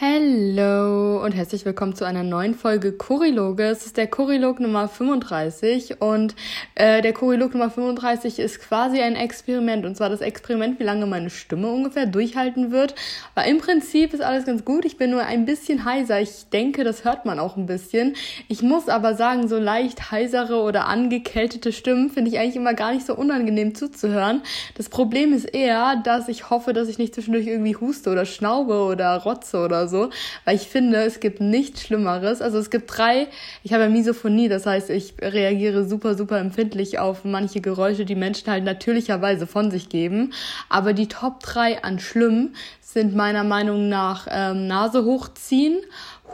Hallo und herzlich willkommen zu einer neuen Folge Choriloge. Es ist der Chorilog Nummer 35 und äh, der Chorilog Nummer 35 ist quasi ein Experiment und zwar das Experiment, wie lange meine Stimme ungefähr durchhalten wird. Weil im Prinzip ist alles ganz gut. Ich bin nur ein bisschen heiser. Ich denke, das hört man auch ein bisschen. Ich muss aber sagen, so leicht heisere oder angekältete Stimmen finde ich eigentlich immer gar nicht so unangenehm zuzuhören. Das Problem ist eher, dass ich hoffe, dass ich nicht zwischendurch irgendwie huste oder schnaube oder rotze oder so, weil ich finde, es gibt nichts Schlimmeres. Also es gibt drei, ich habe ja Misophonie, das heißt, ich reagiere super, super empfindlich auf manche Geräusche, die Menschen halt natürlicherweise von sich geben. Aber die Top drei an schlimm sind meiner Meinung nach ähm, Nase hochziehen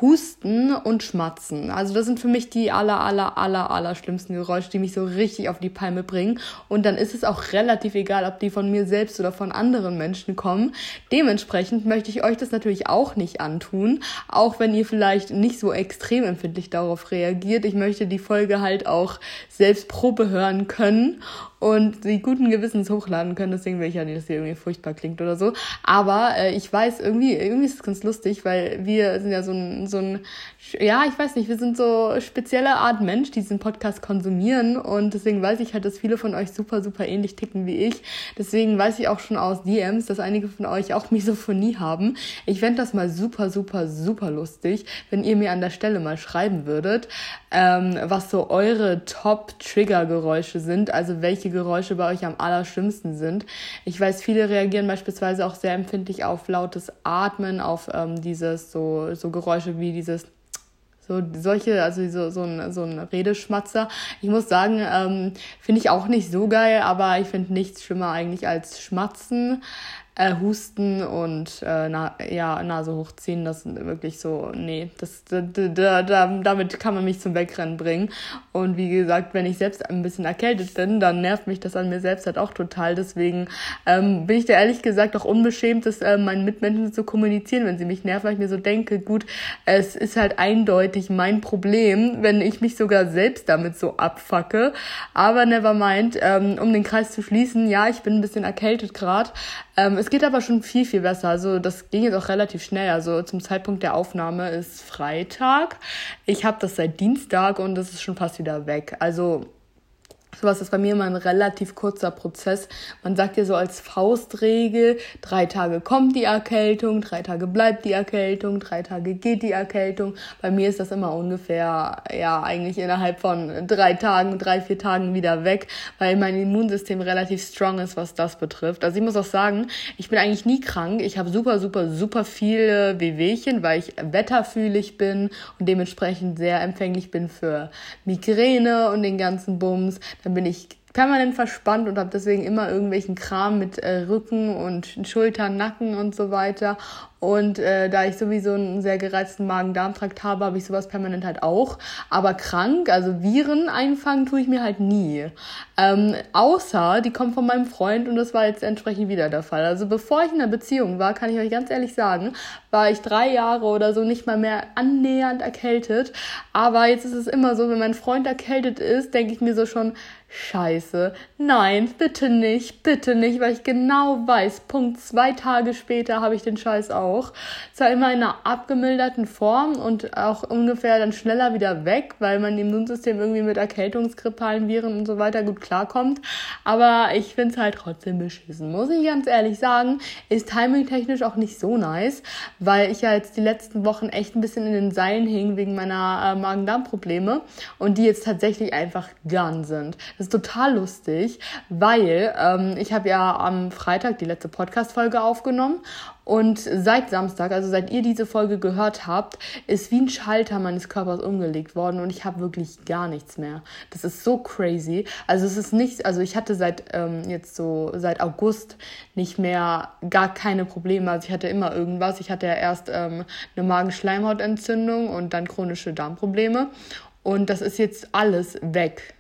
Husten und Schmatzen. Also das sind für mich die aller, aller, aller, aller schlimmsten Geräusche, die mich so richtig auf die Palme bringen. Und dann ist es auch relativ egal, ob die von mir selbst oder von anderen Menschen kommen. Dementsprechend möchte ich euch das natürlich auch nicht antun, auch wenn ihr vielleicht nicht so extrem empfindlich darauf reagiert. Ich möchte die Folge halt auch selbst Probe hören können und sie guten Gewissens hochladen können. Deswegen will ich ja nicht, dass sie irgendwie furchtbar klingt oder so. Aber äh, ich weiß, irgendwie, irgendwie ist es ganz lustig, weil wir sind ja so ein, so ein, ja, ich weiß nicht, wir sind so spezielle Art Mensch, die diesen Podcast konsumieren. Und deswegen weiß ich halt, dass viele von euch super, super ähnlich ticken wie ich. Deswegen weiß ich auch schon aus DMs, dass einige von euch auch Misophonie haben. Ich fände das mal super, super, super lustig, wenn ihr mir an der Stelle mal schreiben würdet, ähm, was so eure Top-Trigger-Geräusche sind. Also welche Geräusche bei euch am allerschlimmsten sind. Ich weiß, viele reagieren beispielsweise auch sehr empfindlich auf lautes Atmen, auf ähm, dieses so, so Geräusche wie dieses so solche, also so, so, ein, so ein Redeschmatzer. Ich muss sagen, ähm, finde ich auch nicht so geil, aber ich finde nichts schlimmer eigentlich als Schmatzen äh, Husten und äh, na, ja, Nase hochziehen, das sind wirklich so, nee, das, da, da, da, damit kann man mich zum Wegrennen bringen. Und wie gesagt, wenn ich selbst ein bisschen erkältet bin, dann nervt mich das an mir selbst halt auch total. Deswegen ähm, bin ich da ehrlich gesagt auch unbeschämt, das äh, meinen Mitmenschen zu kommunizieren, wenn sie mich nerven, weil ich mir so denke, gut, es ist halt eindeutig mein Problem, wenn ich mich sogar selbst damit so abfacke. Aber never mind, ähm, um den Kreis zu schließen, ja, ich bin ein bisschen erkältet gerade. Ähm, es geht aber schon viel, viel besser. Also das ging jetzt auch relativ schnell. Also zum Zeitpunkt der Aufnahme ist Freitag. Ich habe das seit Dienstag und es ist schon fast wieder weg. Also Sowas ist bei mir immer ein relativ kurzer Prozess. Man sagt ja so als Faustregel, drei Tage kommt die Erkältung, drei Tage bleibt die Erkältung, drei Tage geht die Erkältung. Bei mir ist das immer ungefähr, ja, eigentlich innerhalb von drei Tagen, drei, vier Tagen wieder weg, weil mein Immunsystem relativ strong ist, was das betrifft. Also ich muss auch sagen, ich bin eigentlich nie krank. Ich habe super, super, super viele Wehwehchen, weil ich wetterfühlig bin und dementsprechend sehr empfänglich bin für Migräne und den ganzen Bums dann bin ich permanent verspannt und habe deswegen immer irgendwelchen Kram mit äh, Rücken und Schultern, Nacken und so weiter. Und äh, da ich sowieso einen sehr gereizten Magen-Darm-Trakt habe, habe ich sowas permanent halt auch. Aber krank, also Viren einfangen, tue ich mir halt nie. Ähm, außer die kommen von meinem Freund und das war jetzt entsprechend wieder der Fall. Also bevor ich in einer Beziehung war, kann ich euch ganz ehrlich sagen, war ich drei Jahre oder so nicht mal mehr annähernd erkältet. Aber jetzt ist es immer so, wenn mein Freund erkältet ist, denke ich mir so schon, Scheiße, nein, bitte nicht, bitte nicht, weil ich genau weiß, Punkt zwei Tage später habe ich den Scheiß auch. Zwar immer in einer abgemilderten Form und auch ungefähr dann schneller wieder weg, weil mein Immunsystem irgendwie mit erkältungsgrippalen Viren und so weiter gut klarkommt. Aber ich finde es halt trotzdem beschissen, muss ich ganz ehrlich sagen. Ist timingtechnisch auch nicht so nice, weil ich ja jetzt die letzten Wochen echt ein bisschen in den Seilen hing wegen meiner äh, Magen-Darm-Probleme und die jetzt tatsächlich einfach gone sind. Das ist total lustig, weil ähm, ich habe ja am Freitag die letzte Podcast-Folge aufgenommen und seit Samstag, also seit ihr diese Folge gehört habt, ist wie ein Schalter meines Körpers umgelegt worden und ich habe wirklich gar nichts mehr. Das ist so crazy. Also es ist nicht, also ich hatte seit ähm, jetzt so seit August nicht mehr gar keine Probleme. Also ich hatte immer irgendwas. Ich hatte ja erst ähm, eine Magenschleimhautentzündung und dann chronische Darmprobleme und das ist jetzt alles weg.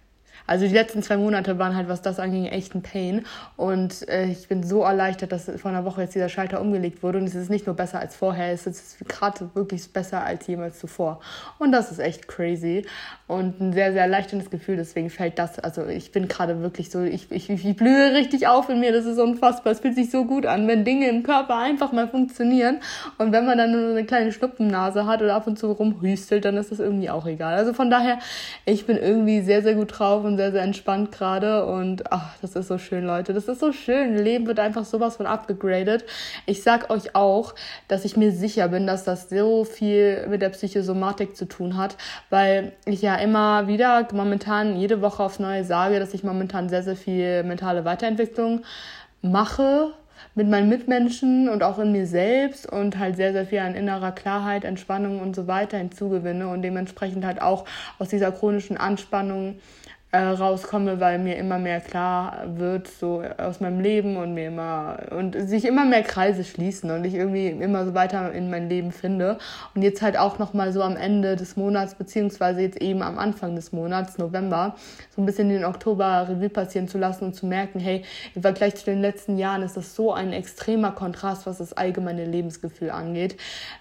Also die letzten zwei Monate waren halt, was das anging, echt ein Pain. Und äh, ich bin so erleichtert, dass vor einer Woche jetzt dieser Schalter umgelegt wurde. Und es ist nicht nur besser als vorher, es ist gerade wirklich besser als jemals zuvor. Und das ist echt crazy. Und ein sehr, sehr erleichterndes Gefühl. Deswegen fällt das, also ich bin gerade wirklich so, ich, ich, ich blühe richtig auf in mir. Das ist unfassbar. Es fühlt sich so gut an, wenn Dinge im Körper einfach mal funktionieren. Und wenn man dann nur eine kleine Schnuppennase hat oder ab und zu rumhüstelt, dann ist das irgendwie auch egal. Also von daher, ich bin irgendwie sehr, sehr gut drauf und sehr, sehr entspannt gerade und ach, das ist so schön, Leute. Das ist so schön. Leben wird einfach sowas von abgegradet. Ich sag euch auch, dass ich mir sicher bin, dass das so viel mit der Psychosomatik zu tun hat, weil ich ja immer wieder momentan jede Woche aufs Neue sage, dass ich momentan sehr, sehr viel mentale Weiterentwicklung mache mit meinen Mitmenschen und auch in mir selbst und halt sehr, sehr viel an innerer Klarheit, Entspannung und so weiter hinzugewinne und dementsprechend halt auch aus dieser chronischen Anspannung äh, rauskomme, weil mir immer mehr klar wird, so aus meinem Leben und mir immer und sich immer mehr Kreise schließen und ich irgendwie immer so weiter in mein Leben finde. Und jetzt halt auch nochmal so am Ende des Monats, beziehungsweise jetzt eben am Anfang des Monats, November, so ein bisschen den Oktober Revue passieren zu lassen und zu merken, hey, im Vergleich zu den letzten Jahren ist das so ein extremer Kontrast, was das allgemeine Lebensgefühl angeht.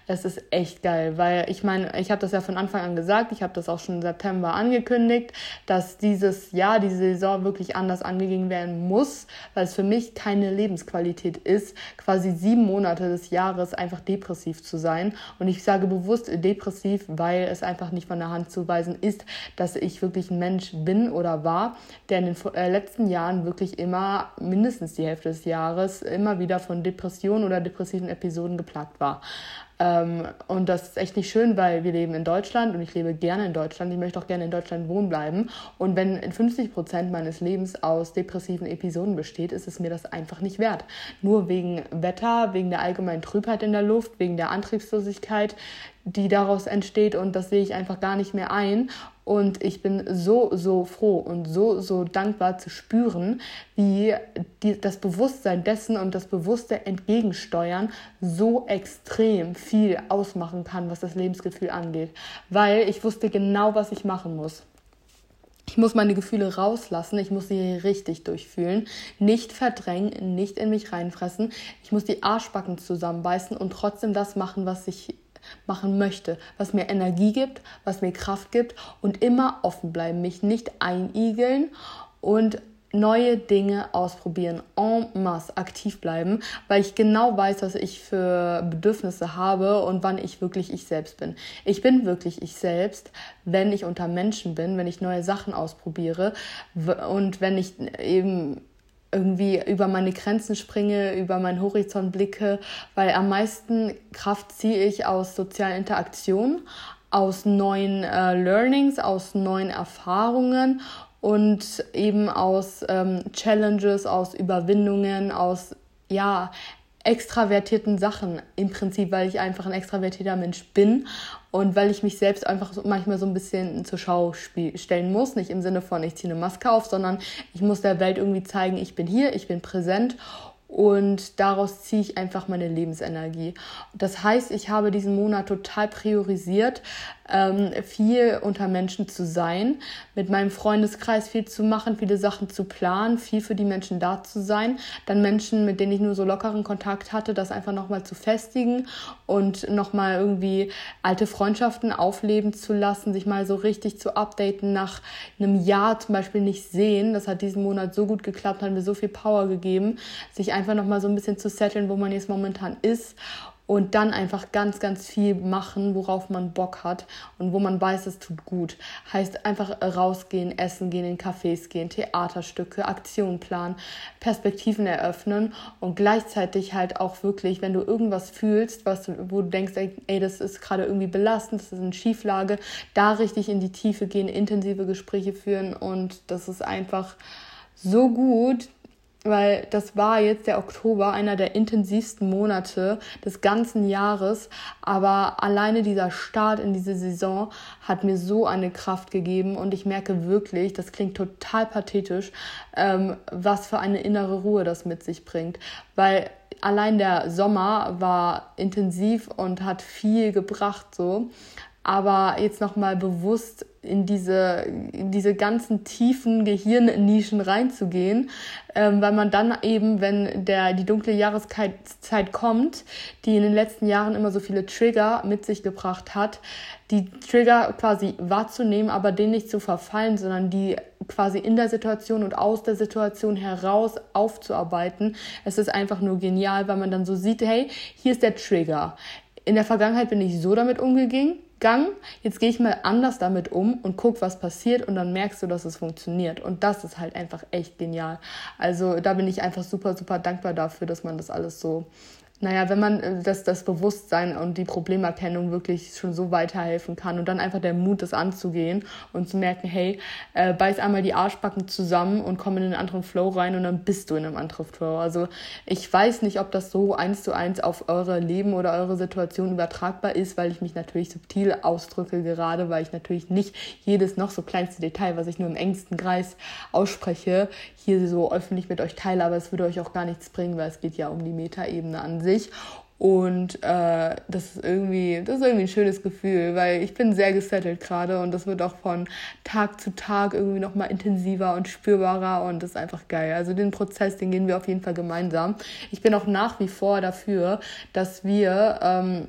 Es ist echt geil, weil ich meine, ich habe das ja von Anfang an gesagt, ich habe das auch schon im September angekündigt, dass diese dieses Jahr, diese Saison wirklich anders angegangen werden muss, weil es für mich keine Lebensqualität ist, quasi sieben Monate des Jahres einfach depressiv zu sein. Und ich sage bewusst depressiv, weil es einfach nicht von der Hand zu weisen ist, dass ich wirklich ein Mensch bin oder war, der in den äh, letzten Jahren wirklich immer mindestens die Hälfte des Jahres immer wieder von Depressionen oder depressiven Episoden geplagt war. Ähm, und das ist echt nicht schön, weil wir leben in Deutschland und ich lebe gerne in Deutschland. Ich möchte auch gerne in Deutschland wohnen bleiben. Und wenn 50 Prozent meines Lebens aus depressiven Episoden besteht, ist es mir das einfach nicht wert. Nur wegen Wetter, wegen der allgemeinen Trübheit in der Luft, wegen der Antriebslosigkeit, die daraus entsteht und das sehe ich einfach gar nicht mehr ein. Und ich bin so, so froh und so, so dankbar zu spüren, wie die, das Bewusstsein dessen und das bewusste Entgegensteuern so extrem viel ausmachen kann, was das Lebensgefühl angeht. Weil ich wusste genau, was ich machen muss. Ich muss meine Gefühle rauslassen, ich muss sie richtig durchfühlen, nicht verdrängen, nicht in mich reinfressen. Ich muss die Arschbacken zusammenbeißen und trotzdem das machen, was ich machen möchte, was mir Energie gibt, was mir Kraft gibt und immer offen bleiben, mich nicht einigeln und neue Dinge ausprobieren, en masse aktiv bleiben, weil ich genau weiß, was ich für Bedürfnisse habe und wann ich wirklich ich selbst bin. Ich bin wirklich ich selbst, wenn ich unter Menschen bin, wenn ich neue Sachen ausprobiere und wenn ich eben irgendwie über meine Grenzen springe, über meinen Horizont blicke, weil am meisten Kraft ziehe ich aus sozialen Interaktionen, aus neuen äh, Learnings, aus neuen Erfahrungen und eben aus ähm, Challenges, aus Überwindungen, aus ja extravertierten Sachen im Prinzip, weil ich einfach ein extravertierter Mensch bin und weil ich mich selbst einfach manchmal so ein bisschen zur Schau stellen muss, nicht im Sinne von ich ziehe eine Maske auf, sondern ich muss der Welt irgendwie zeigen, ich bin hier, ich bin präsent und daraus ziehe ich einfach meine Lebensenergie. Das heißt, ich habe diesen Monat total priorisiert, ähm, viel unter Menschen zu sein, mit meinem Freundeskreis viel zu machen, viele Sachen zu planen, viel für die Menschen da zu sein, dann Menschen, mit denen ich nur so lockeren Kontakt hatte, das einfach nochmal zu festigen und nochmal irgendwie alte Freundschaften aufleben zu lassen, sich mal so richtig zu updaten nach einem Jahr zum Beispiel nicht sehen. Das hat diesen Monat so gut geklappt, hat mir so viel Power gegeben, sich nochmal so ein bisschen zu setteln, wo man jetzt momentan ist und dann einfach ganz, ganz viel machen, worauf man Bock hat und wo man weiß, es tut gut. Heißt einfach rausgehen, essen gehen, in Cafés gehen, Theaterstücke, Aktionen planen, Perspektiven eröffnen und gleichzeitig halt auch wirklich, wenn du irgendwas fühlst, was du, wo du denkst, ey, das ist gerade irgendwie belastend, das ist eine Schieflage, da richtig in die Tiefe gehen, intensive Gespräche führen und das ist einfach so gut, weil das war jetzt der Oktober, einer der intensivsten Monate des ganzen Jahres. Aber alleine dieser Start in diese Saison hat mir so eine Kraft gegeben und ich merke wirklich, das klingt total pathetisch, ähm, was für eine innere Ruhe das mit sich bringt. Weil allein der Sommer war intensiv und hat viel gebracht so. Aber jetzt nochmal bewusst in diese, in diese ganzen tiefen Gehirnnischen reinzugehen, ähm, weil man dann eben, wenn der, die dunkle Jahreszeit kommt, die in den letzten Jahren immer so viele Trigger mit sich gebracht hat, die Trigger quasi wahrzunehmen, aber denen nicht zu verfallen, sondern die quasi in der Situation und aus der Situation heraus aufzuarbeiten. Es ist einfach nur genial, weil man dann so sieht, hey, hier ist der Trigger. In der Vergangenheit bin ich so damit umgegangen, jetzt gehe ich mal anders damit um und guck, was passiert und dann merkst du, dass es funktioniert. Und das ist halt einfach echt genial. Also da bin ich einfach super, super dankbar dafür, dass man das alles so naja, wenn man äh, das, das Bewusstsein und die Problemerkennung wirklich schon so weiterhelfen kann und dann einfach der Mut, das anzugehen und zu merken, hey, äh, beiß einmal die Arschbacken zusammen und komm in einen anderen Flow rein und dann bist du in einem anderen Flow. Also ich weiß nicht, ob das so eins zu eins auf eure Leben oder eure Situation übertragbar ist, weil ich mich natürlich subtil ausdrücke gerade, weil ich natürlich nicht jedes noch so kleinste Detail, was ich nur im engsten Kreis ausspreche, hier so öffentlich mit euch teile, aber es würde euch auch gar nichts bringen, weil es geht ja um die Metaebene an sich. Und äh, das ist irgendwie, das ist irgendwie ein schönes Gefühl, weil ich bin sehr gesettelt gerade und das wird auch von Tag zu Tag irgendwie nochmal intensiver und spürbarer und das ist einfach geil. Also den Prozess, den gehen wir auf jeden Fall gemeinsam. Ich bin auch nach wie vor dafür, dass wir ähm,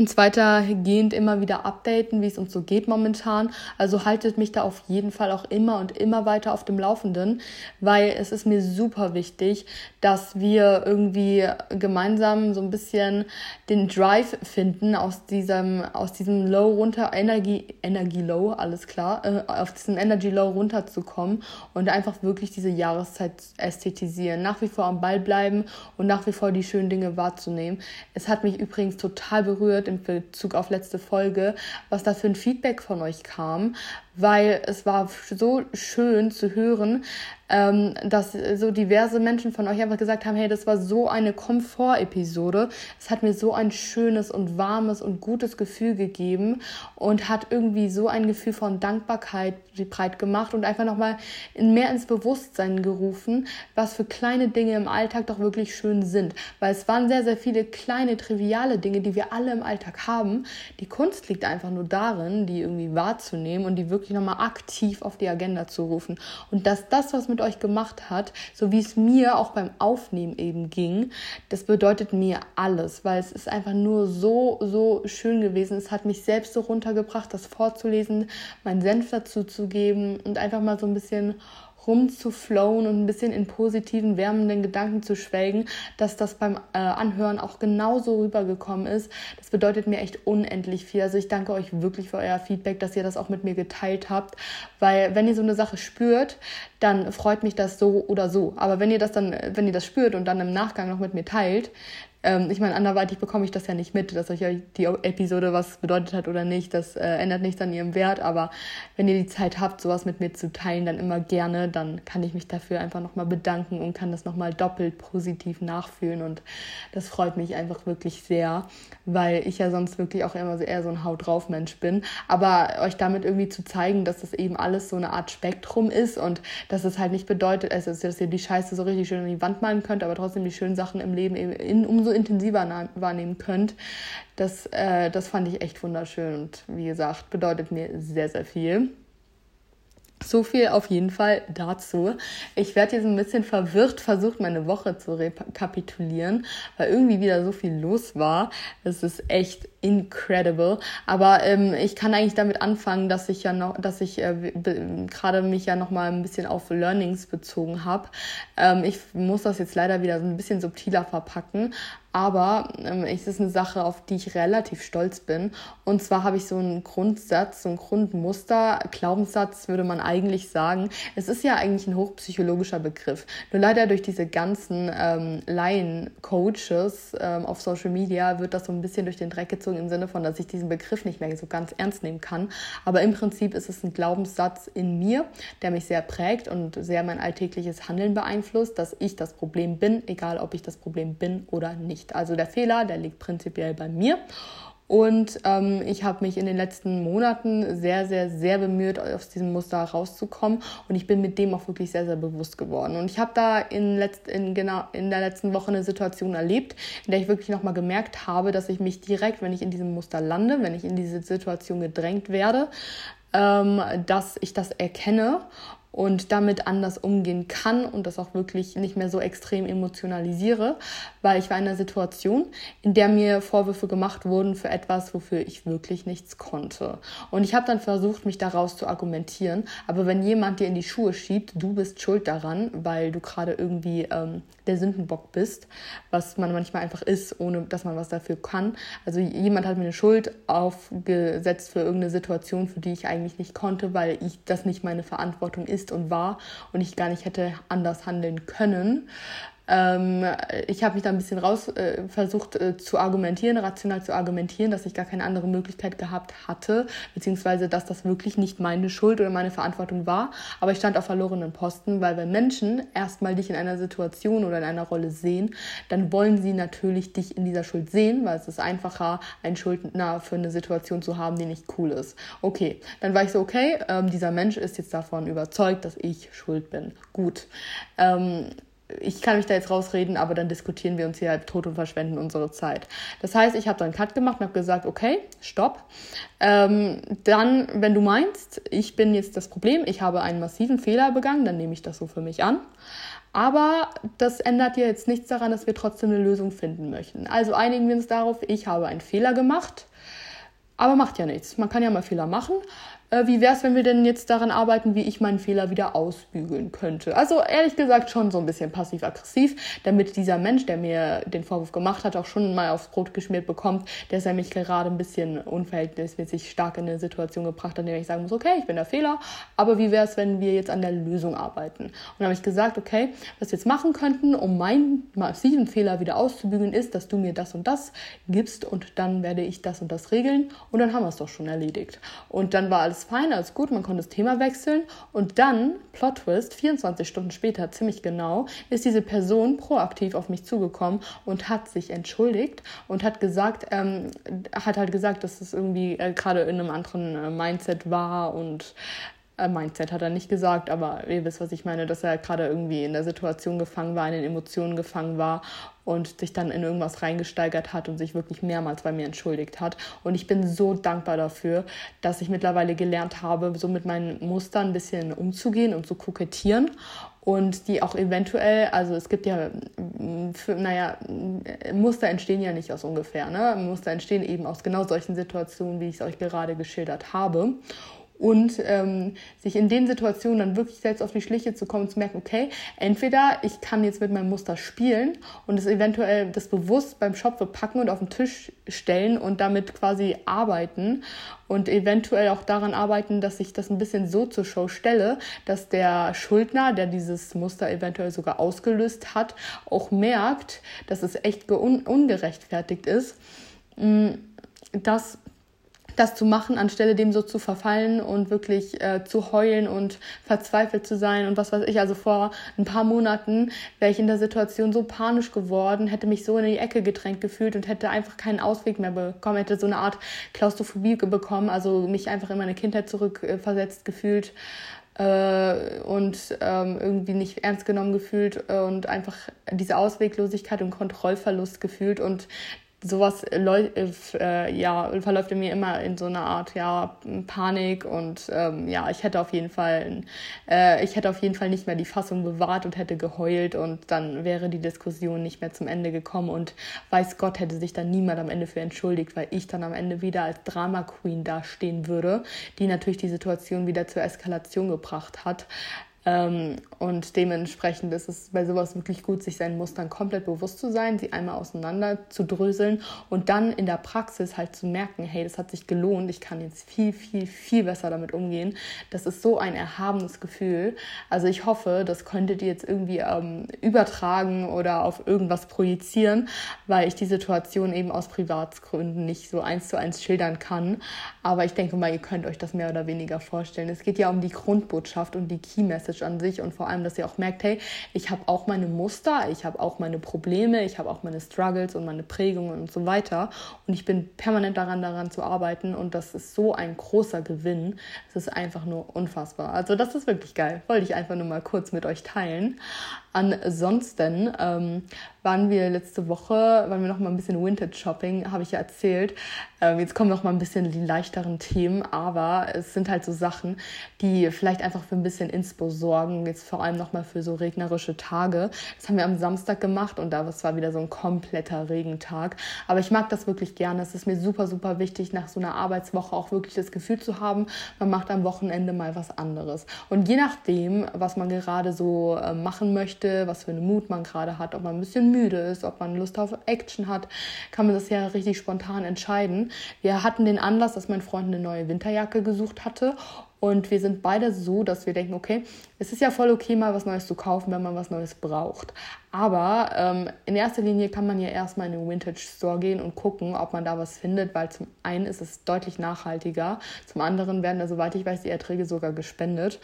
uns weitergehend immer wieder updaten, wie es uns so geht momentan. Also haltet mich da auf jeden Fall auch immer und immer weiter auf dem Laufenden, weil es ist mir super wichtig, dass wir irgendwie gemeinsam so ein bisschen den Drive finden aus diesem, aus diesem Low runter, Energie, Energie Low, alles klar, äh, auf diesen Energy Low runterzukommen und einfach wirklich diese Jahreszeit ästhetisieren, nach wie vor am Ball bleiben und nach wie vor die schönen Dinge wahrzunehmen. Es hat mich übrigens total berührt im Bezug auf letzte Folge, was da für ein Feedback von euch kam, weil es war so schön zu hören, ähm, dass so diverse Menschen von euch einfach gesagt haben, hey, das war so eine Komfort-Episode. Es hat mir so ein schönes und warmes und gutes Gefühl gegeben und hat irgendwie so ein Gefühl von Dankbarkeit breit gemacht und einfach nochmal mehr ins Bewusstsein gerufen, was für kleine Dinge im Alltag doch wirklich schön sind. Weil es waren sehr, sehr viele kleine, triviale Dinge, die wir alle im Alltag haben. Die Kunst liegt einfach nur darin, die irgendwie wahrzunehmen und die wirklich nochmal aktiv auf die Agenda zu rufen. Und dass das, was mit mit euch gemacht hat, so wie es mir auch beim Aufnehmen eben ging, das bedeutet mir alles, weil es ist einfach nur so, so schön gewesen. Es hat mich selbst so runtergebracht, das vorzulesen, meinen Senf dazu zu geben und einfach mal so ein bisschen rumzuflowen und ein bisschen in positiven, wärmenden Gedanken zu schwelgen, dass das beim äh, Anhören auch genauso rübergekommen ist. Das bedeutet mir echt unendlich viel. Also ich danke euch wirklich für euer Feedback, dass ihr das auch mit mir geteilt habt, weil wenn ihr so eine Sache spürt, dann freut mich das so oder so. Aber wenn ihr das dann, wenn ihr das spürt und dann im Nachgang noch mit mir teilt, ähm, ich meine, anderweitig bekomme ich das ja nicht mit, dass euch die Episode was bedeutet hat oder nicht. Das äh, ändert nichts an ihrem Wert. Aber wenn ihr die Zeit habt, sowas mit mir zu teilen, dann immer gerne. Dann kann ich mich dafür einfach nochmal bedanken und kann das nochmal doppelt positiv nachfühlen. Und das freut mich einfach wirklich sehr, weil ich ja sonst wirklich auch immer so eher so ein Haut drauf Mensch bin. Aber euch damit irgendwie zu zeigen, dass das eben alles so eine Art Spektrum ist und dass es halt nicht bedeutet, also, dass ihr die Scheiße so richtig schön an die Wand malen könnt, aber trotzdem die schönen Sachen im Leben in umso intensiver wahrnehmen könnt. Das, äh, das fand ich echt wunderschön und wie gesagt, bedeutet mir sehr, sehr viel. So viel auf jeden Fall dazu. Ich werde jetzt ein bisschen verwirrt versucht, meine Woche zu rekapitulieren, weil irgendwie wieder so viel los war. Es ist echt incredible. Aber ähm, ich kann eigentlich damit anfangen, dass ich ja noch, dass ich äh, gerade mich ja noch mal ein bisschen auf Learnings bezogen habe. Ähm, ich muss das jetzt leider wieder so ein bisschen subtiler verpacken. Aber ähm, es ist eine Sache, auf die ich relativ stolz bin. Und zwar habe ich so einen Grundsatz, so ein Grundmuster, Glaubenssatz würde man eigentlich sagen. Es ist ja eigentlich ein hochpsychologischer Begriff. Nur leider durch diese ganzen ähm, Laien-Coaches ähm, auf Social Media wird das so ein bisschen durch den Dreck gezogen im Sinne von, dass ich diesen Begriff nicht mehr so ganz ernst nehmen kann. Aber im Prinzip ist es ein Glaubenssatz in mir, der mich sehr prägt und sehr mein alltägliches Handeln beeinflusst, dass ich das Problem bin, egal ob ich das Problem bin oder nicht nicht. Also der Fehler, der liegt prinzipiell bei mir. Und ähm, ich habe mich in den letzten Monaten sehr, sehr, sehr bemüht, aus diesem Muster rauszukommen. Und ich bin mit dem auch wirklich sehr, sehr bewusst geworden. Und ich habe da in, letzt, in, genau, in der letzten Woche eine Situation erlebt, in der ich wirklich nochmal gemerkt habe, dass ich mich direkt, wenn ich in diesem Muster lande, wenn ich in diese Situation gedrängt werde, ähm, dass ich das erkenne und damit anders umgehen kann und das auch wirklich nicht mehr so extrem emotionalisiere, weil ich war in einer Situation, in der mir Vorwürfe gemacht wurden für etwas, wofür ich wirklich nichts konnte. Und ich habe dann versucht, mich daraus zu argumentieren, aber wenn jemand dir in die Schuhe schiebt, du bist schuld daran, weil du gerade irgendwie ähm, der Sündenbock bist, was man manchmal einfach ist, ohne dass man was dafür kann. Also jemand hat mir eine Schuld aufgesetzt für irgendeine Situation, für die ich eigentlich nicht konnte, weil ich das nicht meine Verantwortung ist ist und war und ich gar nicht hätte anders handeln können. Ähm, ich habe mich da ein bisschen raus äh, versucht äh, zu argumentieren, rational zu argumentieren, dass ich gar keine andere Möglichkeit gehabt hatte, beziehungsweise dass das wirklich nicht meine Schuld oder meine Verantwortung war. Aber ich stand auf verlorenen Posten, weil wenn Menschen erstmal dich in einer Situation oder in einer Rolle sehen, dann wollen sie natürlich dich in dieser Schuld sehen, weil es ist einfacher, einen Schuldner für eine Situation zu haben, die nicht cool ist. Okay, dann war ich so, okay, ähm, dieser Mensch ist jetzt davon überzeugt, dass ich schuld bin. Gut. Ähm, ich kann mich da jetzt rausreden, aber dann diskutieren wir uns hier halt tot und verschwenden unsere Zeit. Das heißt, ich habe dann einen Cut gemacht und habe gesagt, okay, stopp. Ähm, dann, wenn du meinst, ich bin jetzt das Problem, ich habe einen massiven Fehler begangen, dann nehme ich das so für mich an. Aber das ändert ja jetzt nichts daran, dass wir trotzdem eine Lösung finden möchten. Also einigen wir uns darauf, ich habe einen Fehler gemacht. Aber macht ja nichts. Man kann ja mal Fehler machen äh, wie wäre es, wenn wir denn jetzt daran arbeiten, wie ich meinen Fehler wieder ausbügeln könnte? Also ehrlich gesagt schon so ein bisschen passiv-aggressiv, damit dieser Mensch, der mir den Vorwurf gemacht hat, auch schon mal aufs Brot geschmiert bekommt, dass er mich gerade ein bisschen unverhältnismäßig stark in eine Situation gebracht hat, in der ich sagen muss, okay, ich bin der Fehler, aber wie wäre es, wenn wir jetzt an der Lösung arbeiten? Und dann habe ich gesagt, okay, was wir jetzt machen könnten, um meinen massiven Fehler wieder auszubügeln, ist, dass du mir das und das gibst und dann werde ich das und das regeln und dann haben wir es doch schon erledigt. Und dann war alles alles fein, alles gut, man konnte das Thema wechseln. Und dann, Plot Twist, 24 Stunden später, ziemlich genau, ist diese Person proaktiv auf mich zugekommen und hat sich entschuldigt und hat gesagt, ähm, hat halt gesagt, dass es irgendwie äh, gerade in einem anderen äh, Mindset war und äh, Mindset hat er nicht gesagt, aber ihr wisst, was ich meine, dass er gerade irgendwie in der Situation gefangen war, in den Emotionen gefangen war und sich dann in irgendwas reingesteigert hat und sich wirklich mehrmals bei mir entschuldigt hat. Und ich bin so dankbar dafür, dass ich mittlerweile gelernt habe, so mit meinen Mustern ein bisschen umzugehen und zu kokettieren und die auch eventuell, also es gibt ja, für, naja, Muster entstehen ja nicht aus ungefähr, ne? Muster entstehen eben aus genau solchen Situationen, wie ich es euch gerade geschildert habe und ähm, sich in den Situationen dann wirklich selbst auf die Schliche zu kommen zu merken, okay, entweder ich kann jetzt mit meinem Muster spielen und es eventuell das bewusst beim Schopfe packen und auf den Tisch stellen und damit quasi arbeiten und eventuell auch daran arbeiten, dass ich das ein bisschen so zur Show stelle, dass der Schuldner, der dieses Muster eventuell sogar ausgelöst hat, auch merkt, dass es echt un ungerechtfertigt ist, mm, dass das zu machen, anstelle dem so zu verfallen und wirklich äh, zu heulen und verzweifelt zu sein und was weiß ich. Also vor ein paar Monaten wäre ich in der Situation so panisch geworden, hätte mich so in die Ecke gedrängt gefühlt und hätte einfach keinen Ausweg mehr bekommen, hätte so eine Art Klaustrophobie bekommen, also mich einfach in meine Kindheit zurückversetzt äh, gefühlt äh, und ähm, irgendwie nicht ernst genommen gefühlt und einfach diese Ausweglosigkeit und Kontrollverlust gefühlt und sowas äh, ja, verläuft in mir immer in so einer Art ja, Panik und ähm, ja, ich hätte auf jeden Fall äh, ich hätte auf jeden Fall nicht mehr die Fassung bewahrt und hätte geheult und dann wäre die Diskussion nicht mehr zum Ende gekommen und weiß Gott hätte sich dann niemand am Ende für entschuldigt, weil ich dann am Ende wieder als Drama Queen dastehen würde, die natürlich die Situation wieder zur Eskalation gebracht hat. Ähm, und dementsprechend ist es bei sowas wirklich gut, sich seinen Mustern komplett bewusst zu sein, sie einmal auseinander zu dröseln und dann in der Praxis halt zu merken, hey, das hat sich gelohnt, ich kann jetzt viel, viel, viel besser damit umgehen. Das ist so ein erhabenes Gefühl. Also ich hoffe, das könntet ihr jetzt irgendwie ähm, übertragen oder auf irgendwas projizieren, weil ich die Situation eben aus Privatsgründen nicht so eins zu eins schildern kann. Aber ich denke mal, ihr könnt euch das mehr oder weniger vorstellen. Es geht ja um die Grundbotschaft und die Key Message Message an sich und vor allem, dass ihr auch merkt, hey, ich habe auch meine Muster, ich habe auch meine Probleme, ich habe auch meine Struggles und meine Prägungen und so weiter und ich bin permanent daran, daran zu arbeiten und das ist so ein großer Gewinn. Es ist einfach nur unfassbar. Also das ist wirklich geil. Wollte ich einfach nur mal kurz mit euch teilen. Ansonsten ähm, waren wir letzte Woche, waren wir noch mal ein bisschen Vintage Shopping, habe ich ja erzählt. Ähm, jetzt kommen noch mal ein bisschen die leichteren Themen, aber es sind halt so Sachen, die vielleicht einfach für ein bisschen Inspo sorgen. Jetzt vor allem noch mal für so regnerische Tage. Das haben wir am Samstag gemacht und da war wieder so ein kompletter Regentag. Aber ich mag das wirklich gerne. Es ist mir super, super wichtig, nach so einer Arbeitswoche auch wirklich das Gefühl zu haben, man macht am Wochenende mal was anderes. Und je nachdem, was man gerade so äh, machen möchte, möchte, was für einen Mut man gerade hat, ob man ein bisschen müde ist, ob man Lust auf Action hat, kann man das ja richtig spontan entscheiden. Wir hatten den Anlass, dass mein Freund eine neue Winterjacke gesucht hatte und wir sind beide so, dass wir denken, okay, es ist ja voll okay, mal was Neues zu kaufen, wenn man was Neues braucht. Aber ähm, in erster Linie kann man ja erstmal in den Vintage Store gehen und gucken, ob man da was findet, weil zum einen ist es deutlich nachhaltiger, zum anderen werden da, soweit ich weiß, die Erträge sogar gespendet.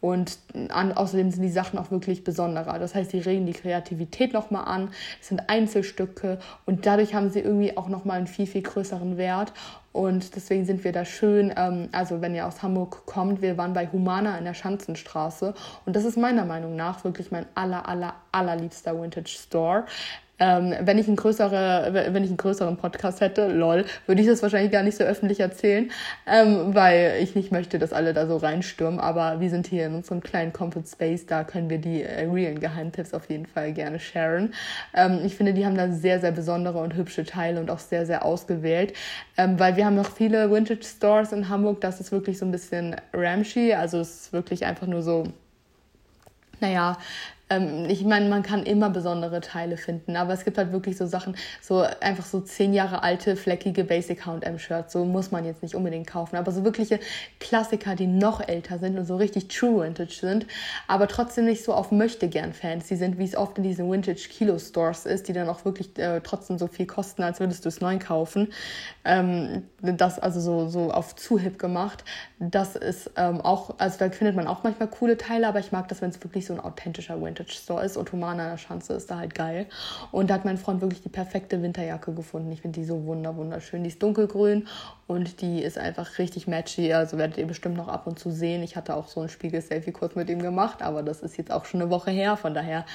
Und an, außerdem sind die Sachen auch wirklich besonderer. Das heißt, sie regen die Kreativität nochmal an. Es sind Einzelstücke und dadurch haben sie irgendwie auch nochmal einen viel, viel größeren Wert. Und deswegen sind wir da schön, ähm, also wenn ihr aus Hamburg kommt, wir waren bei Humana in der Schanzenstraße. Und das ist meiner Meinung nach wirklich mein aller, aller, allerliebster Vintage Store. Ähm, wenn, ich größere, wenn ich einen größeren Podcast hätte, lol, würde ich das wahrscheinlich gar nicht so öffentlich erzählen, ähm, weil ich nicht möchte, dass alle da so reinstürmen. Aber wir sind hier in unserem kleinen Comfort Space, da können wir die äh, realen Geheimtipps auf jeden Fall gerne sharen. Ähm, ich finde, die haben da sehr, sehr besondere und hübsche Teile und auch sehr, sehr ausgewählt, ähm, weil wir haben noch viele Vintage Stores in Hamburg. Das ist wirklich so ein bisschen ramshy, also es ist wirklich einfach nur so naja, ähm, ich meine, man kann immer besondere Teile finden, aber es gibt halt wirklich so Sachen, so einfach so zehn Jahre alte, fleckige Basic H&M-Shirts, so muss man jetzt nicht unbedingt kaufen, aber so wirkliche Klassiker, die noch älter sind und so richtig True Vintage sind, aber trotzdem nicht so auf Möchtegern-Fans, die sind, wie es oft in diesen Vintage-Kilo-Stores ist, die dann auch wirklich äh, trotzdem so viel kosten, als würdest du es neu kaufen. Ähm, das also so, so auf zu hip gemacht. Das ist ähm, auch, also da findet man auch manchmal coole Teile, aber ich mag das, wenn es wirklich so ein authentischer Vintage Vintage Store ist. Ottomana an der Schanze ist da halt geil. Und da hat mein Freund wirklich die perfekte Winterjacke gefunden. Ich finde die so wunder wunderschön. Die ist dunkelgrün und die ist einfach richtig matchy. Also werdet ihr bestimmt noch ab und zu sehen. Ich hatte auch so ein Spiegel-Selfie kurz mit ihm gemacht, aber das ist jetzt auch schon eine Woche her. Von daher,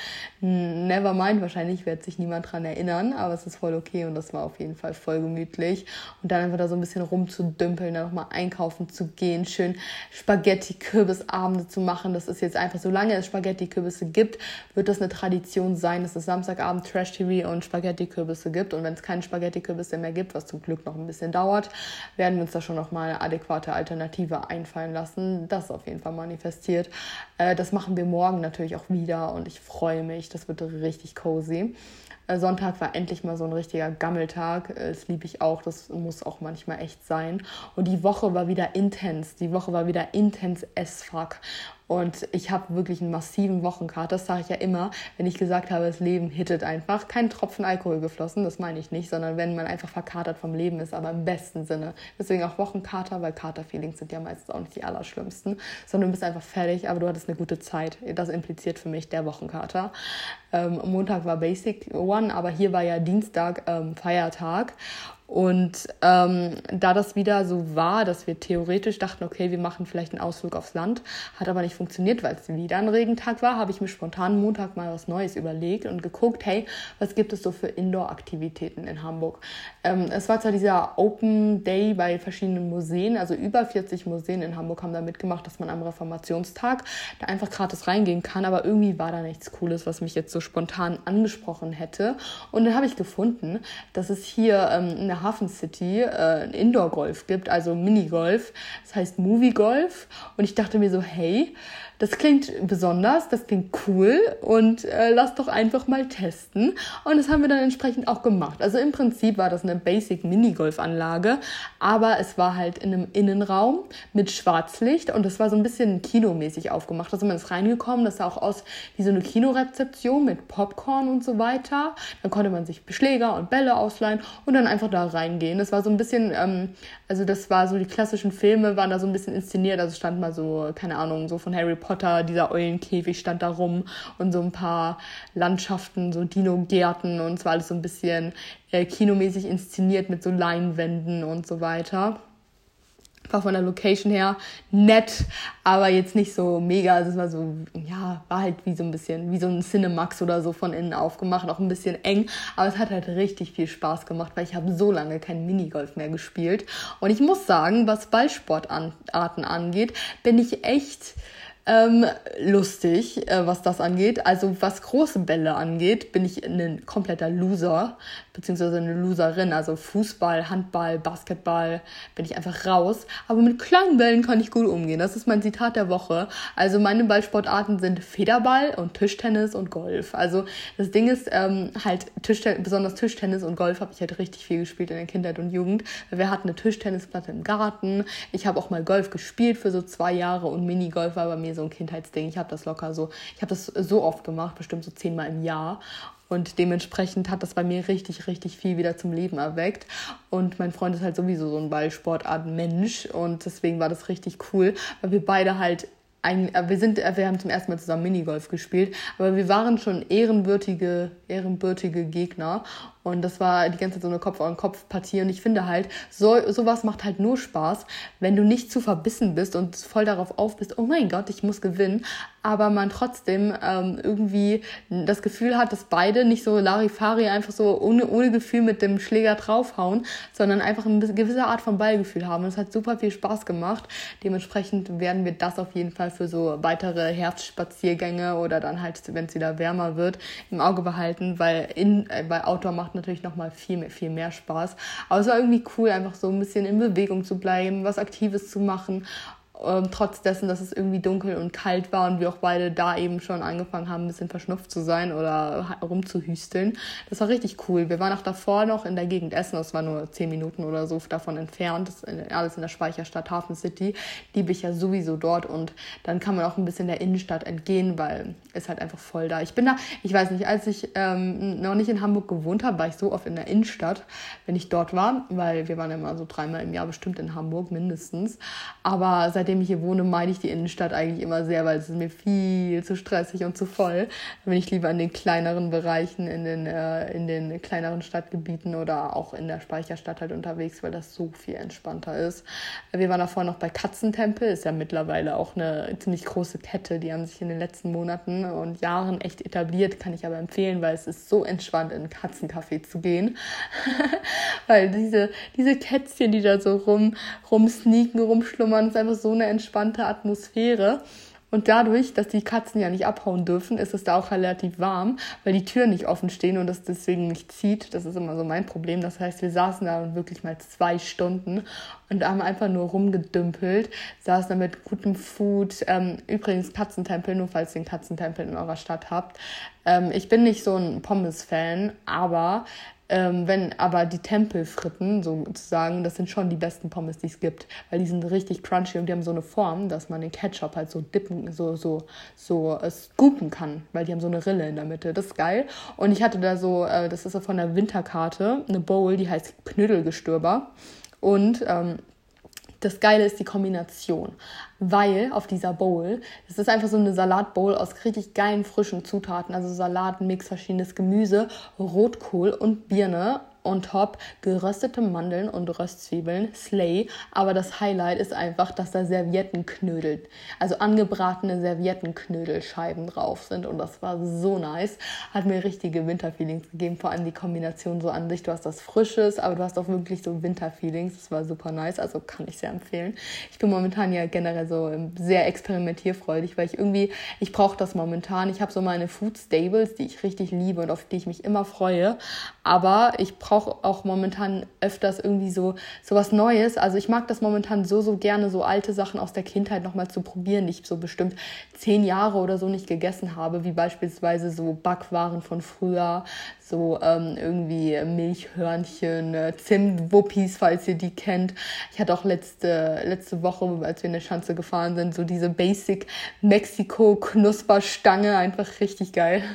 never mind. Wahrscheinlich wird sich niemand dran erinnern, aber es ist voll okay und das war auf jeden Fall voll gemütlich. Und dann einfach da so ein bisschen rumzudümpeln, dann nochmal einkaufen zu gehen, schön Spaghetti-Kürbisabende zu machen. Das ist jetzt einfach, solange es Spaghetti-Kürbisse gibt, wird das eine Tradition sein, dass es Samstagabend Trash-TV und Spaghetti-Kürbisse gibt. Und wenn es keine Spaghetti-Kürbisse mehr gibt, was zum Glück noch ein bisschen dauert, werden wir uns da schon noch mal eine adäquate Alternative einfallen lassen. Das auf jeden Fall manifestiert. Äh, das machen wir morgen natürlich auch wieder und ich freue mich. Das wird richtig cozy. Äh, Sonntag war endlich mal so ein richtiger Gammeltag. Äh, das liebe ich auch. Das muss auch manchmal echt sein. Und die Woche war wieder intens. Die Woche war wieder intens as fuck. Und ich habe wirklich einen massiven Wochenkater. Das sage ich ja immer, wenn ich gesagt habe, das Leben hittet einfach. Kein Tropfen Alkohol geflossen, das meine ich nicht, sondern wenn man einfach verkatert vom Leben ist, aber im besten Sinne. Deswegen auch Wochenkater, weil Katerfeelings sind ja meistens auch nicht die allerschlimmsten, sondern du bist einfach fertig, aber du hattest eine gute Zeit. Das impliziert für mich der Wochenkater. Ähm, Montag war Basic One, aber hier war ja Dienstag ähm, Feiertag. Und ähm, da das wieder so war, dass wir theoretisch dachten, okay, wir machen vielleicht einen Ausflug aufs Land, hat aber nicht funktioniert, weil es wieder ein Regentag war, habe ich mir spontan Montag mal was Neues überlegt und geguckt, hey, was gibt es so für Indoor-Aktivitäten in Hamburg? Ähm, es war zwar dieser Open Day bei verschiedenen Museen, also über 40 Museen in Hamburg haben da mitgemacht, dass man am Reformationstag da einfach gratis reingehen kann, aber irgendwie war da nichts Cooles, was mich jetzt so spontan angesprochen hätte. Und dann habe ich gefunden, dass es hier ähm, eine Hafen City äh, Indoor-Golf gibt, also Minigolf. Das heißt Movie Golf. Und ich dachte mir so, hey, das klingt besonders, das klingt cool und äh, lass doch einfach mal testen. Und das haben wir dann entsprechend auch gemacht. Also im Prinzip war das eine Basic Minigolf-Anlage, aber es war halt in einem Innenraum mit Schwarzlicht und das war so ein bisschen kinomäßig aufgemacht. Also man ist reingekommen, das sah auch aus wie so eine Kinorezeption mit Popcorn und so weiter. Dann konnte man sich Beschläger und Bälle ausleihen und dann einfach da reingehen. Das war so ein bisschen, ähm, also das war so die klassischen Filme waren da so ein bisschen inszeniert. Also stand mal so, keine Ahnung, so von Harry Potter Potter, dieser Eulenkäfig stand da rum und so ein paar Landschaften, so Dino-Gärten und es war alles so ein bisschen äh, kinomäßig inszeniert mit so Leinwänden und so weiter war von der Location her nett, aber jetzt nicht so mega. Also es war so, ja, war halt wie so ein bisschen, wie so ein Cinemax oder so von innen aufgemacht, auch ein bisschen eng. Aber es hat halt richtig viel Spaß gemacht, weil ich habe so lange kein Minigolf mehr gespielt. Und ich muss sagen, was Ballsportarten angeht, bin ich echt ähm, lustig, äh, was das angeht. Also was große Bälle angeht, bin ich ein kompletter Loser, beziehungsweise eine Loserin. Also Fußball, Handball, Basketball bin ich einfach raus. Aber mit kleinen Bällen kann ich gut umgehen. Das ist mein Zitat der Woche. Also meine Ballsportarten sind Federball und Tischtennis und Golf. Also das Ding ist ähm, halt Tischtennis, besonders Tischtennis und Golf habe ich halt richtig viel gespielt in der Kindheit und Jugend. Wir hatten eine Tischtennisplatte im Garten. Ich habe auch mal Golf gespielt für so zwei Jahre und Minigolf war bei mir so ein Kindheitsding. Ich habe das locker so, ich habe das so oft gemacht, bestimmt so zehnmal im Jahr. Und dementsprechend hat das bei mir richtig, richtig viel wieder zum Leben erweckt. Und mein Freund ist halt sowieso so ein Ballsportart-Mensch. Und deswegen war das richtig cool, weil wir beide halt ein, äh, wir sind, äh, wir haben zum ersten Mal zusammen Minigolf gespielt, aber wir waren schon ehrenbürtige, ehrenbürtige Gegner und das war die ganze Zeit so eine Kopf-an-Kopf-Partie. Und ich finde halt, so, sowas macht halt nur Spaß, wenn du nicht zu verbissen bist und voll darauf auf bist, oh mein Gott, ich muss gewinnen. Aber man trotzdem ähm, irgendwie das Gefühl hat, dass beide nicht so Larifari einfach so ohne, ohne Gefühl mit dem Schläger draufhauen, sondern einfach eine gewisse Art von Ballgefühl haben. Und es hat super viel Spaß gemacht. Dementsprechend werden wir das auf jeden Fall für so weitere Herbstspaziergänge oder dann halt, wenn es wieder wärmer wird, im Auge behalten, weil in, äh, bei Outdoor macht natürlich nochmal viel, mehr, viel mehr Spaß. Aber es war irgendwie cool, einfach so ein bisschen in Bewegung zu bleiben, was Aktives zu machen ähm, trotz dessen, dass es irgendwie dunkel und kalt war und wir auch beide da eben schon angefangen haben, ein bisschen verschnupft zu sein oder rumzuhüsteln. Das war richtig cool. Wir waren auch davor noch in der Gegend Essen, das war nur zehn Minuten oder so davon entfernt. Das ist alles in der Speicherstadt Hafen City. Liebe ich ja sowieso dort und dann kann man auch ein bisschen der Innenstadt entgehen, weil es halt einfach voll da. Ich bin da, ich weiß nicht, als ich ähm, noch nicht in Hamburg gewohnt habe, war ich so oft in der Innenstadt, wenn ich dort war, weil wir waren immer so dreimal im Jahr bestimmt in Hamburg mindestens. Aber seit seitdem ich hier wohne, meide ich die Innenstadt eigentlich immer sehr, weil es ist mir viel zu stressig und zu voll. Da bin ich lieber in den kleineren Bereichen, in den, äh, in den kleineren Stadtgebieten oder auch in der Speicherstadt halt unterwegs, weil das so viel entspannter ist. Wir waren davor noch bei Katzentempel, ist ja mittlerweile auch eine ziemlich große Kette. Die haben sich in den letzten Monaten und Jahren echt etabliert, kann ich aber empfehlen, weil es ist so entspannt, in einen Katzencafé zu gehen. weil diese, diese Kätzchen, die da so rum, rumsneaken, rumschlummern, ist einfach so eine entspannte Atmosphäre. Und dadurch, dass die Katzen ja nicht abhauen dürfen, ist es da auch relativ warm, weil die Türen nicht offen stehen und das deswegen nicht zieht. Das ist immer so mein Problem. Das heißt, wir saßen da wirklich mal zwei Stunden und haben einfach nur rumgedümpelt, saßen da mit gutem Food. Ähm, übrigens Katzentempel, nur falls ihr einen Katzentempel in eurer Stadt habt. Ähm, ich bin nicht so ein Pommes-Fan, aber ähm, wenn aber die Tempelfritten sozusagen, das sind schon die besten Pommes, die es gibt, weil die sind richtig crunchy und die haben so eine Form, dass man den Ketchup halt so dippen, so so so äh, scoopen kann, weil die haben so eine Rille in der Mitte. Das ist geil. Und ich hatte da so, äh, das ist so von der Winterkarte, eine Bowl, die heißt Knödelgestöber und ähm, das Geile ist die Kombination, weil auf dieser Bowl, es ist einfach so eine Salatbowl aus richtig geilen frischen Zutaten, also Salatmix, verschiedenes Gemüse, Rotkohl und Birne on top geröstete Mandeln und Röstzwiebeln, Slay. Aber das Highlight ist einfach, dass da Serviettenknödel, also angebratene Serviettenknödelscheiben drauf sind. Und das war so nice. Hat mir richtige Winterfeelings gegeben. Vor allem die Kombination so an sich. Du hast das Frisches, aber du hast auch wirklich so Winterfeelings. Das war super nice. Also kann ich sehr empfehlen. Ich bin momentan ja generell so sehr experimentierfreudig, weil ich irgendwie, ich brauche das momentan. Ich habe so meine Food Stables, die ich richtig liebe und auf die ich mich immer freue. Aber ich brauche auch momentan öfters irgendwie so, so was Neues. Also ich mag das momentan so, so gerne, so alte Sachen aus der Kindheit nochmal zu probieren, die ich so bestimmt zehn Jahre oder so nicht gegessen habe, wie beispielsweise so Backwaren von früher, so ähm, irgendwie Milchhörnchen, äh, Zimtwuppis, falls ihr die kennt. Ich hatte auch letzte, letzte Woche, als wir in der Schanze gefahren sind, so diese Basic Mexiko Knusperstange, einfach richtig geil.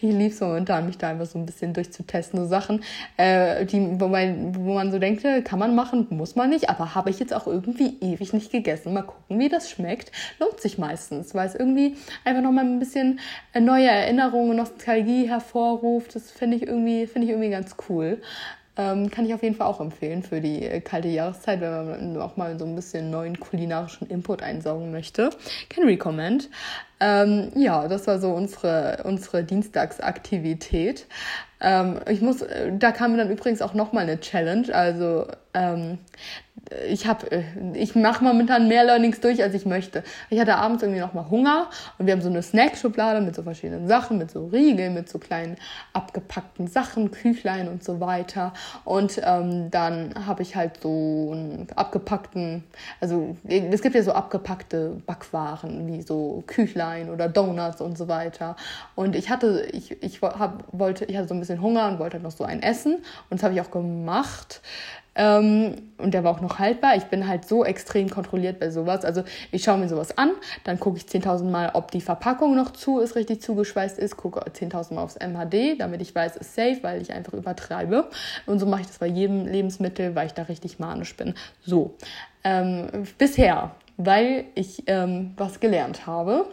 Ich liebe es momentan, mich da einfach so ein bisschen durchzutesten, Sachen, äh, die, wo, man, wo man so denkt, äh, kann man machen, muss man nicht, aber habe ich jetzt auch irgendwie ewig nicht gegessen. Mal gucken, wie das schmeckt. Lohnt sich meistens, weil es irgendwie einfach nochmal ein bisschen neue Erinnerungen, Nostalgie hervorruft. Das finde ich irgendwie, finde ich irgendwie ganz cool. Ähm, kann ich auf jeden Fall auch empfehlen für die äh, kalte Jahreszeit, wenn man auch mal so ein bisschen neuen kulinarischen Input einsaugen möchte. Can recommend. Ähm, ja, das war so unsere, unsere Dienstagsaktivität. Ähm, ich muss, äh, da kam dann übrigens auch nochmal eine Challenge. Also ähm, ich habe, äh, ich mache momentan mehr Learnings durch, als ich möchte. Ich hatte abends irgendwie noch mal Hunger und wir haben so eine Snackschublade mit so verschiedenen Sachen, mit so Riegeln, mit so kleinen abgepackten Sachen, Küchlein und so weiter. Und ähm, dann habe ich halt so einen abgepackten, also es gibt ja so abgepackte Backwaren wie so Küchlein oder Donuts und so weiter. Und ich hatte, ich, ich hab, wollte, ich hatte so ein bisschen Hunger und wollte halt noch so ein essen und das habe ich auch gemacht. Ähm, und der war auch noch haltbar. Ich bin halt so extrem kontrolliert bei sowas. Also ich schaue mir sowas an, dann gucke ich 10.000 Mal, ob die Verpackung noch zu ist, richtig zugeschweißt ist, gucke 10.000 Mal aufs MHD, damit ich weiß, es ist safe, weil ich einfach übertreibe. Und so mache ich das bei jedem Lebensmittel, weil ich da richtig manisch bin. So, ähm, bisher, weil ich ähm, was gelernt habe.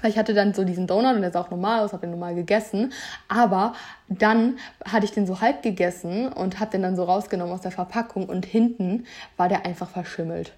Weil ich hatte dann so diesen Donut und der sah auch normal aus, habe den normal gegessen. Aber dann hatte ich den so halb gegessen und habe den dann so rausgenommen aus der Verpackung und hinten war der einfach verschimmelt.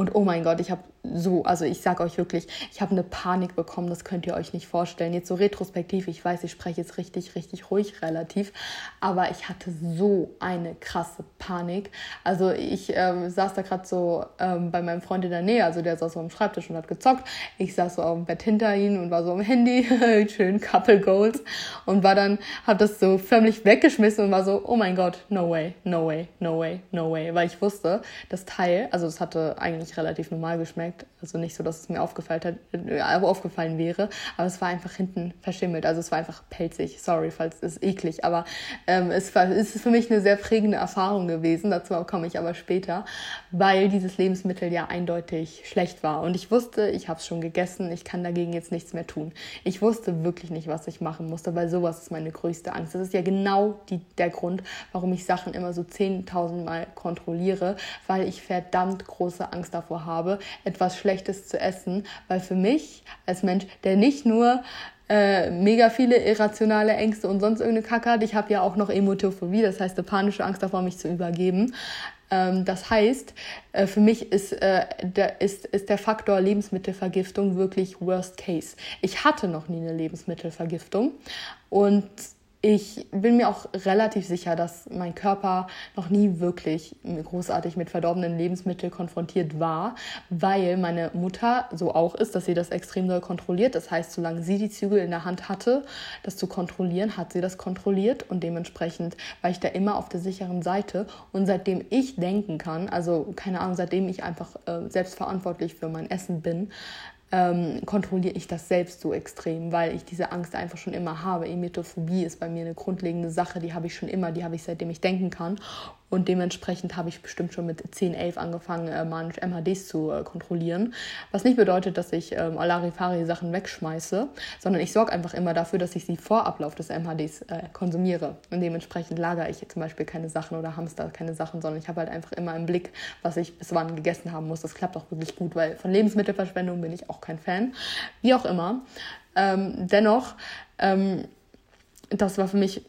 Und oh mein Gott, ich habe so, also ich sage euch wirklich, ich habe eine Panik bekommen, das könnt ihr euch nicht vorstellen. Jetzt so retrospektiv, ich weiß, ich spreche jetzt richtig, richtig ruhig relativ, aber ich hatte so eine krasse Panik. Also ich ähm, saß da gerade so ähm, bei meinem Freund in der Nähe, also der saß so am Schreibtisch und hat gezockt. Ich saß so auf dem Bett hinter ihm und war so am Handy, schön Couple Goals und war dann, habe das so förmlich weggeschmissen und war so, oh mein Gott, no way, no way, no way, no way, weil ich wusste, das Teil, also es hatte eigentlich relativ normal geschmeckt. Also nicht so, dass es mir aufgefallen, hat, äh, aufgefallen wäre, aber es war einfach hinten verschimmelt. Also es war einfach pelzig. Sorry, falls es eklig, aber ähm, es, war, es ist für mich eine sehr prägende Erfahrung gewesen. Dazu komme ich aber später, weil dieses Lebensmittel ja eindeutig schlecht war. Und ich wusste, ich habe es schon gegessen, ich kann dagegen jetzt nichts mehr tun. Ich wusste wirklich nicht, was ich machen musste, weil sowas ist meine größte Angst. Das ist ja genau die, der Grund, warum ich Sachen immer so 10.000 Mal kontrolliere, weil ich verdammt große Angst davor habe, etwas etwas Schlechtes zu essen, weil für mich als Mensch, der nicht nur äh, mega viele irrationale Ängste und sonst irgendeine Kacke hat, ich habe ja auch noch Emotophobie, das heißt eine panische Angst davor, mich zu übergeben. Ähm, das heißt, äh, für mich ist, äh, der, ist, ist der Faktor Lebensmittelvergiftung wirklich Worst Case. Ich hatte noch nie eine Lebensmittelvergiftung und ich bin mir auch relativ sicher, dass mein Körper noch nie wirklich großartig mit verdorbenen Lebensmitteln konfrontiert war, weil meine Mutter so auch ist, dass sie das extrem doll kontrolliert. Das heißt, solange sie die Zügel in der Hand hatte, das zu kontrollieren, hat sie das kontrolliert und dementsprechend war ich da immer auf der sicheren Seite. Und seitdem ich denken kann, also keine Ahnung, seitdem ich einfach äh, selbstverantwortlich für mein Essen bin, ähm, kontrolliere ich das selbst so extrem, weil ich diese Angst einfach schon immer habe. Emetophobie ist bei mir eine grundlegende Sache, die habe ich schon immer, die habe ich seitdem ich denken kann. Und dementsprechend habe ich bestimmt schon mit 10, 11 angefangen, äh, manisch MHDs zu äh, kontrollieren. Was nicht bedeutet, dass ich ähm, Alarifari-Sachen wegschmeiße, sondern ich sorge einfach immer dafür, dass ich sie vor Ablauf des MHDs äh, konsumiere. Und dementsprechend lagere ich zum Beispiel keine Sachen oder Hamster keine Sachen, sondern ich habe halt einfach immer im Blick, was ich bis wann gegessen haben muss. Das klappt auch wirklich gut, weil von Lebensmittelverschwendung bin ich auch kein Fan. Wie auch immer. Ähm, dennoch, ähm, das war für mich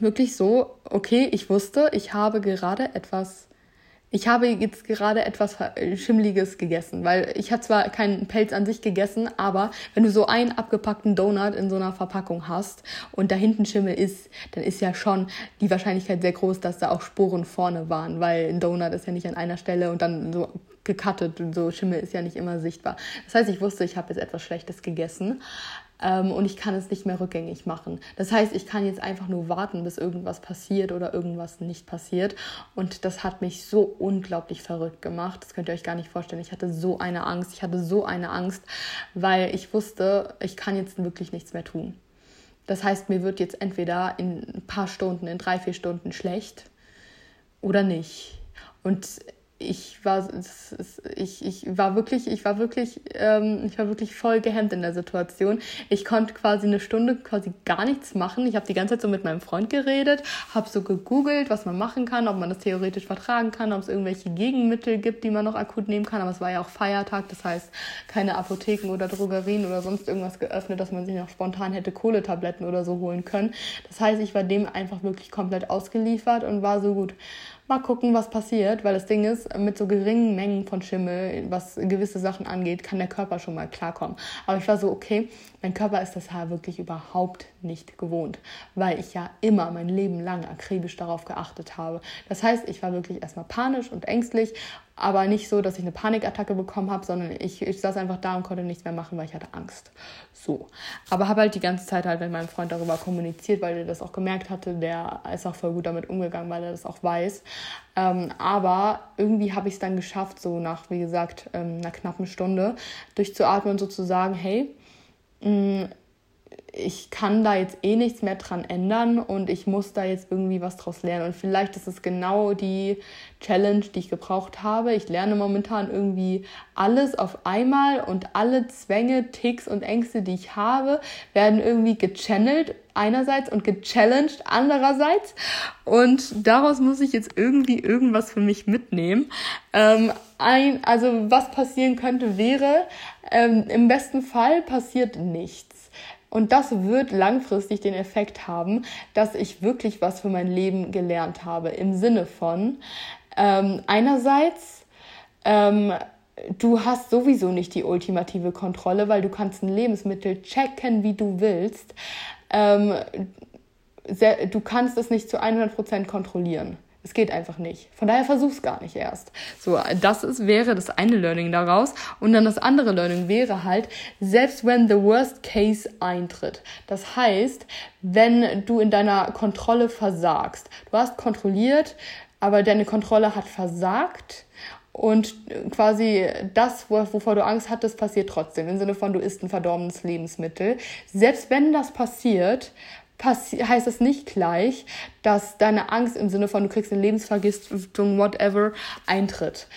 wirklich so, okay, ich wusste, ich habe gerade etwas, ich habe jetzt gerade etwas Schimmliges gegessen, weil ich habe zwar keinen Pelz an sich gegessen, aber wenn du so einen abgepackten Donut in so einer Verpackung hast und da hinten Schimmel ist, dann ist ja schon die Wahrscheinlichkeit sehr groß, dass da auch Sporen vorne waren, weil ein Donut ist ja nicht an einer Stelle und dann so gecuttet und so Schimmel ist ja nicht immer sichtbar. Das heißt, ich wusste, ich habe jetzt etwas Schlechtes gegessen ähm, und ich kann es nicht mehr rückgängig machen. Das heißt, ich kann jetzt einfach nur warten, bis irgendwas passiert oder irgendwas nicht passiert. Und das hat mich so unglaublich verrückt gemacht. Das könnt ihr euch gar nicht vorstellen. Ich hatte so eine Angst. Ich hatte so eine Angst, weil ich wusste, ich kann jetzt wirklich nichts mehr tun. Das heißt, mir wird jetzt entweder in ein paar Stunden, in drei, vier Stunden schlecht oder nicht. Und ich war, ich, ich war wirklich, ich war wirklich, ähm, ich war wirklich voll gehemmt in der Situation. Ich konnte quasi eine Stunde quasi gar nichts machen. Ich habe die ganze Zeit so mit meinem Freund geredet, habe so gegoogelt, was man machen kann, ob man das theoretisch vertragen kann, ob es irgendwelche Gegenmittel gibt, die man noch akut nehmen kann. Aber es war ja auch Feiertag, das heißt keine Apotheken oder Drogerien oder sonst irgendwas geöffnet, dass man sich noch spontan hätte Kohletabletten oder so holen können. Das heißt, ich war dem einfach wirklich komplett ausgeliefert und war so gut mal gucken, was passiert, weil das Ding ist, mit so geringen Mengen von Schimmel, was gewisse Sachen angeht, kann der Körper schon mal klarkommen. Aber ich war so, okay, mein Körper ist das Haar wirklich überhaupt nicht gewohnt, weil ich ja immer mein Leben lang akribisch darauf geachtet habe. Das heißt, ich war wirklich erstmal panisch und ängstlich, aber nicht so, dass ich eine Panikattacke bekommen habe, sondern ich, ich saß einfach da und konnte nichts mehr machen, weil ich hatte Angst. So. Aber habe halt die ganze Zeit halt mit meinem Freund darüber kommuniziert, weil er das auch gemerkt hatte. Der ist auch voll gut damit umgegangen, weil er das auch weiß. Ähm, aber irgendwie habe ich es dann geschafft, so nach, wie gesagt, ähm, einer knappen Stunde durchzuatmen und so zu sagen, hey, mh, mm, ich kann da jetzt eh nichts mehr dran ändern und ich muss da jetzt irgendwie was draus lernen. Und vielleicht ist es genau die Challenge, die ich gebraucht habe. Ich lerne momentan irgendwie alles auf einmal und alle Zwänge, Ticks und Ängste, die ich habe, werden irgendwie gechannelt einerseits und gechallenged andererseits. Und daraus muss ich jetzt irgendwie irgendwas für mich mitnehmen. Ähm, ein, also was passieren könnte, wäre, ähm, im besten Fall passiert nichts. Und das wird langfristig den Effekt haben, dass ich wirklich was für mein Leben gelernt habe. Im Sinne von, ähm, einerseits, ähm, du hast sowieso nicht die ultimative Kontrolle, weil du kannst ein Lebensmittel checken, wie du willst. Ähm, du kannst es nicht zu 100% kontrollieren. Es geht einfach nicht. Von daher versuch's gar nicht erst. So, das ist, wäre das eine Learning daraus. Und dann das andere Learning wäre halt, selbst wenn the worst case eintritt. Das heißt, wenn du in deiner Kontrolle versagst. Du hast kontrolliert, aber deine Kontrolle hat versagt. Und quasi das, wovor du Angst hattest, passiert trotzdem. Im Sinne von, du isst ein verdorbenes Lebensmittel. Selbst wenn das passiert, heißt das nicht gleich, dass deine Angst im Sinne von du kriegst eine Lebensvergiftung, whatever, eintritt.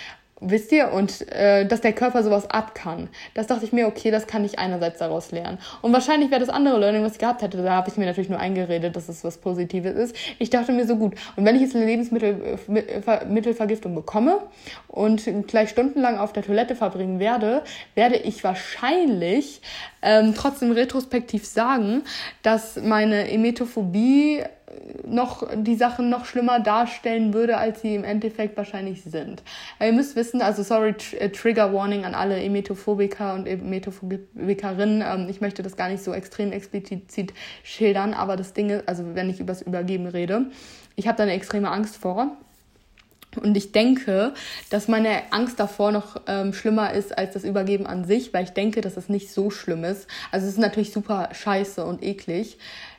Wisst ihr? Und äh, dass der Körper sowas ab kann. Das dachte ich mir, okay, das kann ich einerseits daraus lernen. Und wahrscheinlich wäre das andere Learning, was ich gehabt hätte, da habe ich mir natürlich nur eingeredet, dass es was Positives ist. Ich dachte mir so gut. Und wenn ich jetzt eine Lebensmittelvergiftung bekomme und gleich stundenlang auf der Toilette verbringen werde, werde ich wahrscheinlich ähm, trotzdem retrospektiv sagen, dass meine Emetophobie noch die Sachen noch schlimmer darstellen würde, als sie im Endeffekt wahrscheinlich sind. Ihr müsst wissen, also sorry, äh, Trigger Warning an alle Emetophobiker und Emetophobikerinnen. Ähm, ich möchte das gar nicht so extrem explizit schildern, aber das Ding ist, also wenn ich übers Übergeben rede, ich habe da eine extreme Angst vor. Und ich denke, dass meine Angst davor noch ähm, schlimmer ist als das Übergeben an sich, weil ich denke, dass es nicht so schlimm ist. Also es ist natürlich super scheiße und eklig,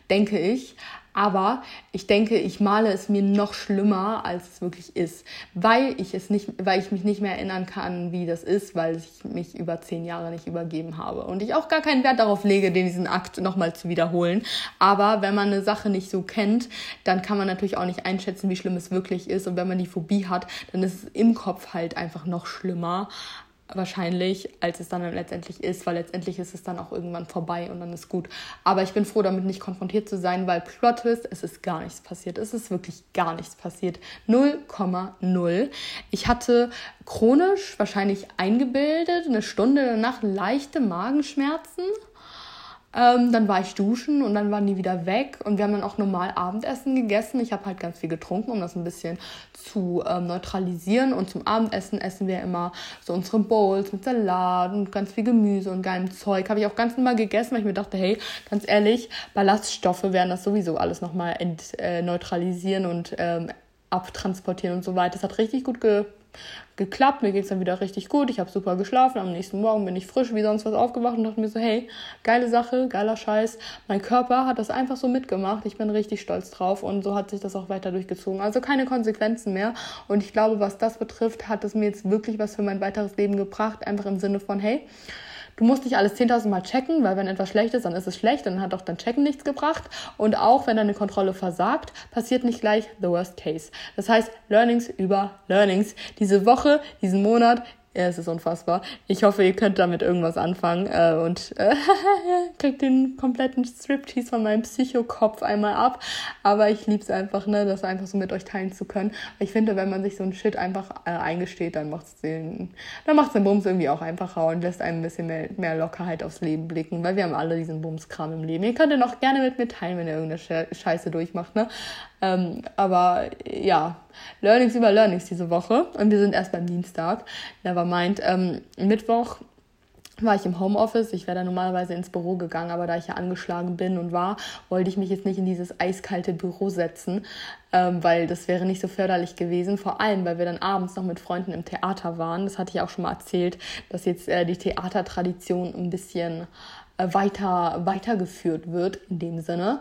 denke ich. Aber ich denke, ich male es mir noch schlimmer, als es wirklich ist, weil ich es nicht, weil ich mich nicht mehr erinnern kann, wie das ist, weil ich mich über zehn Jahre nicht übergeben habe und ich auch gar keinen Wert darauf lege, diesen Akt nochmal zu wiederholen. Aber wenn man eine Sache nicht so kennt, dann kann man natürlich auch nicht einschätzen, wie schlimm es wirklich ist. Und wenn man die Phobie hat, dann ist es im Kopf halt einfach noch schlimmer wahrscheinlich, als es dann letztendlich ist, weil letztendlich ist es dann auch irgendwann vorbei und dann ist gut. Aber ich bin froh, damit nicht konfrontiert zu sein, weil Plot Twist, es ist gar nichts passiert. Es ist wirklich gar nichts passiert. 0,0. Ich hatte chronisch, wahrscheinlich eingebildet, eine Stunde danach leichte Magenschmerzen. Ähm, dann war ich duschen und dann waren die wieder weg und wir haben dann auch normal Abendessen gegessen. Ich habe halt ganz viel getrunken, um das ein bisschen zu ähm, neutralisieren. Und zum Abendessen essen wir immer so unsere Bowls mit Salat und ganz viel Gemüse und geilem Zeug. Habe ich auch ganz normal gegessen, weil ich mir dachte, hey, ganz ehrlich, Ballaststoffe werden das sowieso alles nochmal äh, neutralisieren und ähm, abtransportieren und so weiter. Das hat richtig gut ge geklappt, mir geht es dann wieder richtig gut, ich habe super geschlafen, am nächsten Morgen bin ich frisch wie sonst was aufgewacht und dachte mir so, hey, geile Sache, geiler Scheiß, mein Körper hat das einfach so mitgemacht, ich bin richtig stolz drauf und so hat sich das auch weiter durchgezogen. Also keine Konsequenzen mehr und ich glaube, was das betrifft, hat es mir jetzt wirklich was für mein weiteres Leben gebracht, einfach im Sinne von, hey, du musst nicht alles 10.000 Mal checken, weil wenn etwas schlecht ist, dann ist es schlecht und dann hat auch dann Checken nichts gebracht. Und auch wenn deine Kontrolle versagt, passiert nicht gleich the worst case. Das heißt, Learnings über Learnings. Diese Woche, diesen Monat, ja, es ist unfassbar. Ich hoffe, ihr könnt damit irgendwas anfangen äh, und äh, kriegt den kompletten Striptease von meinem Psychokopf einmal ab. Aber ich lieb's einfach, ne, das einfach so mit euch teilen zu können. Ich finde, wenn man sich so ein Shit einfach äh, eingesteht, dann macht's den, dann macht's den Bums irgendwie auch einfacher und lässt einem ein bisschen mehr, mehr Lockerheit aufs Leben blicken, weil wir haben alle diesen Bumskram im Leben. Ihr könnt ihn auch gerne mit mir teilen, wenn ihr irgendeine Scheiße durchmacht, ne? Ähm, aber ja, Learnings über Learnings diese Woche. Und wir sind erst beim Dienstag. Nevermind. Ähm, Mittwoch war ich im Homeoffice. Ich wäre da normalerweise ins Büro gegangen, aber da ich ja angeschlagen bin und war, wollte ich mich jetzt nicht in dieses eiskalte Büro setzen, ähm, weil das wäre nicht so förderlich gewesen. Vor allem, weil wir dann abends noch mit Freunden im Theater waren. Das hatte ich auch schon mal erzählt, dass jetzt äh, die Theatertradition ein bisschen äh, weiter weitergeführt wird in dem Sinne.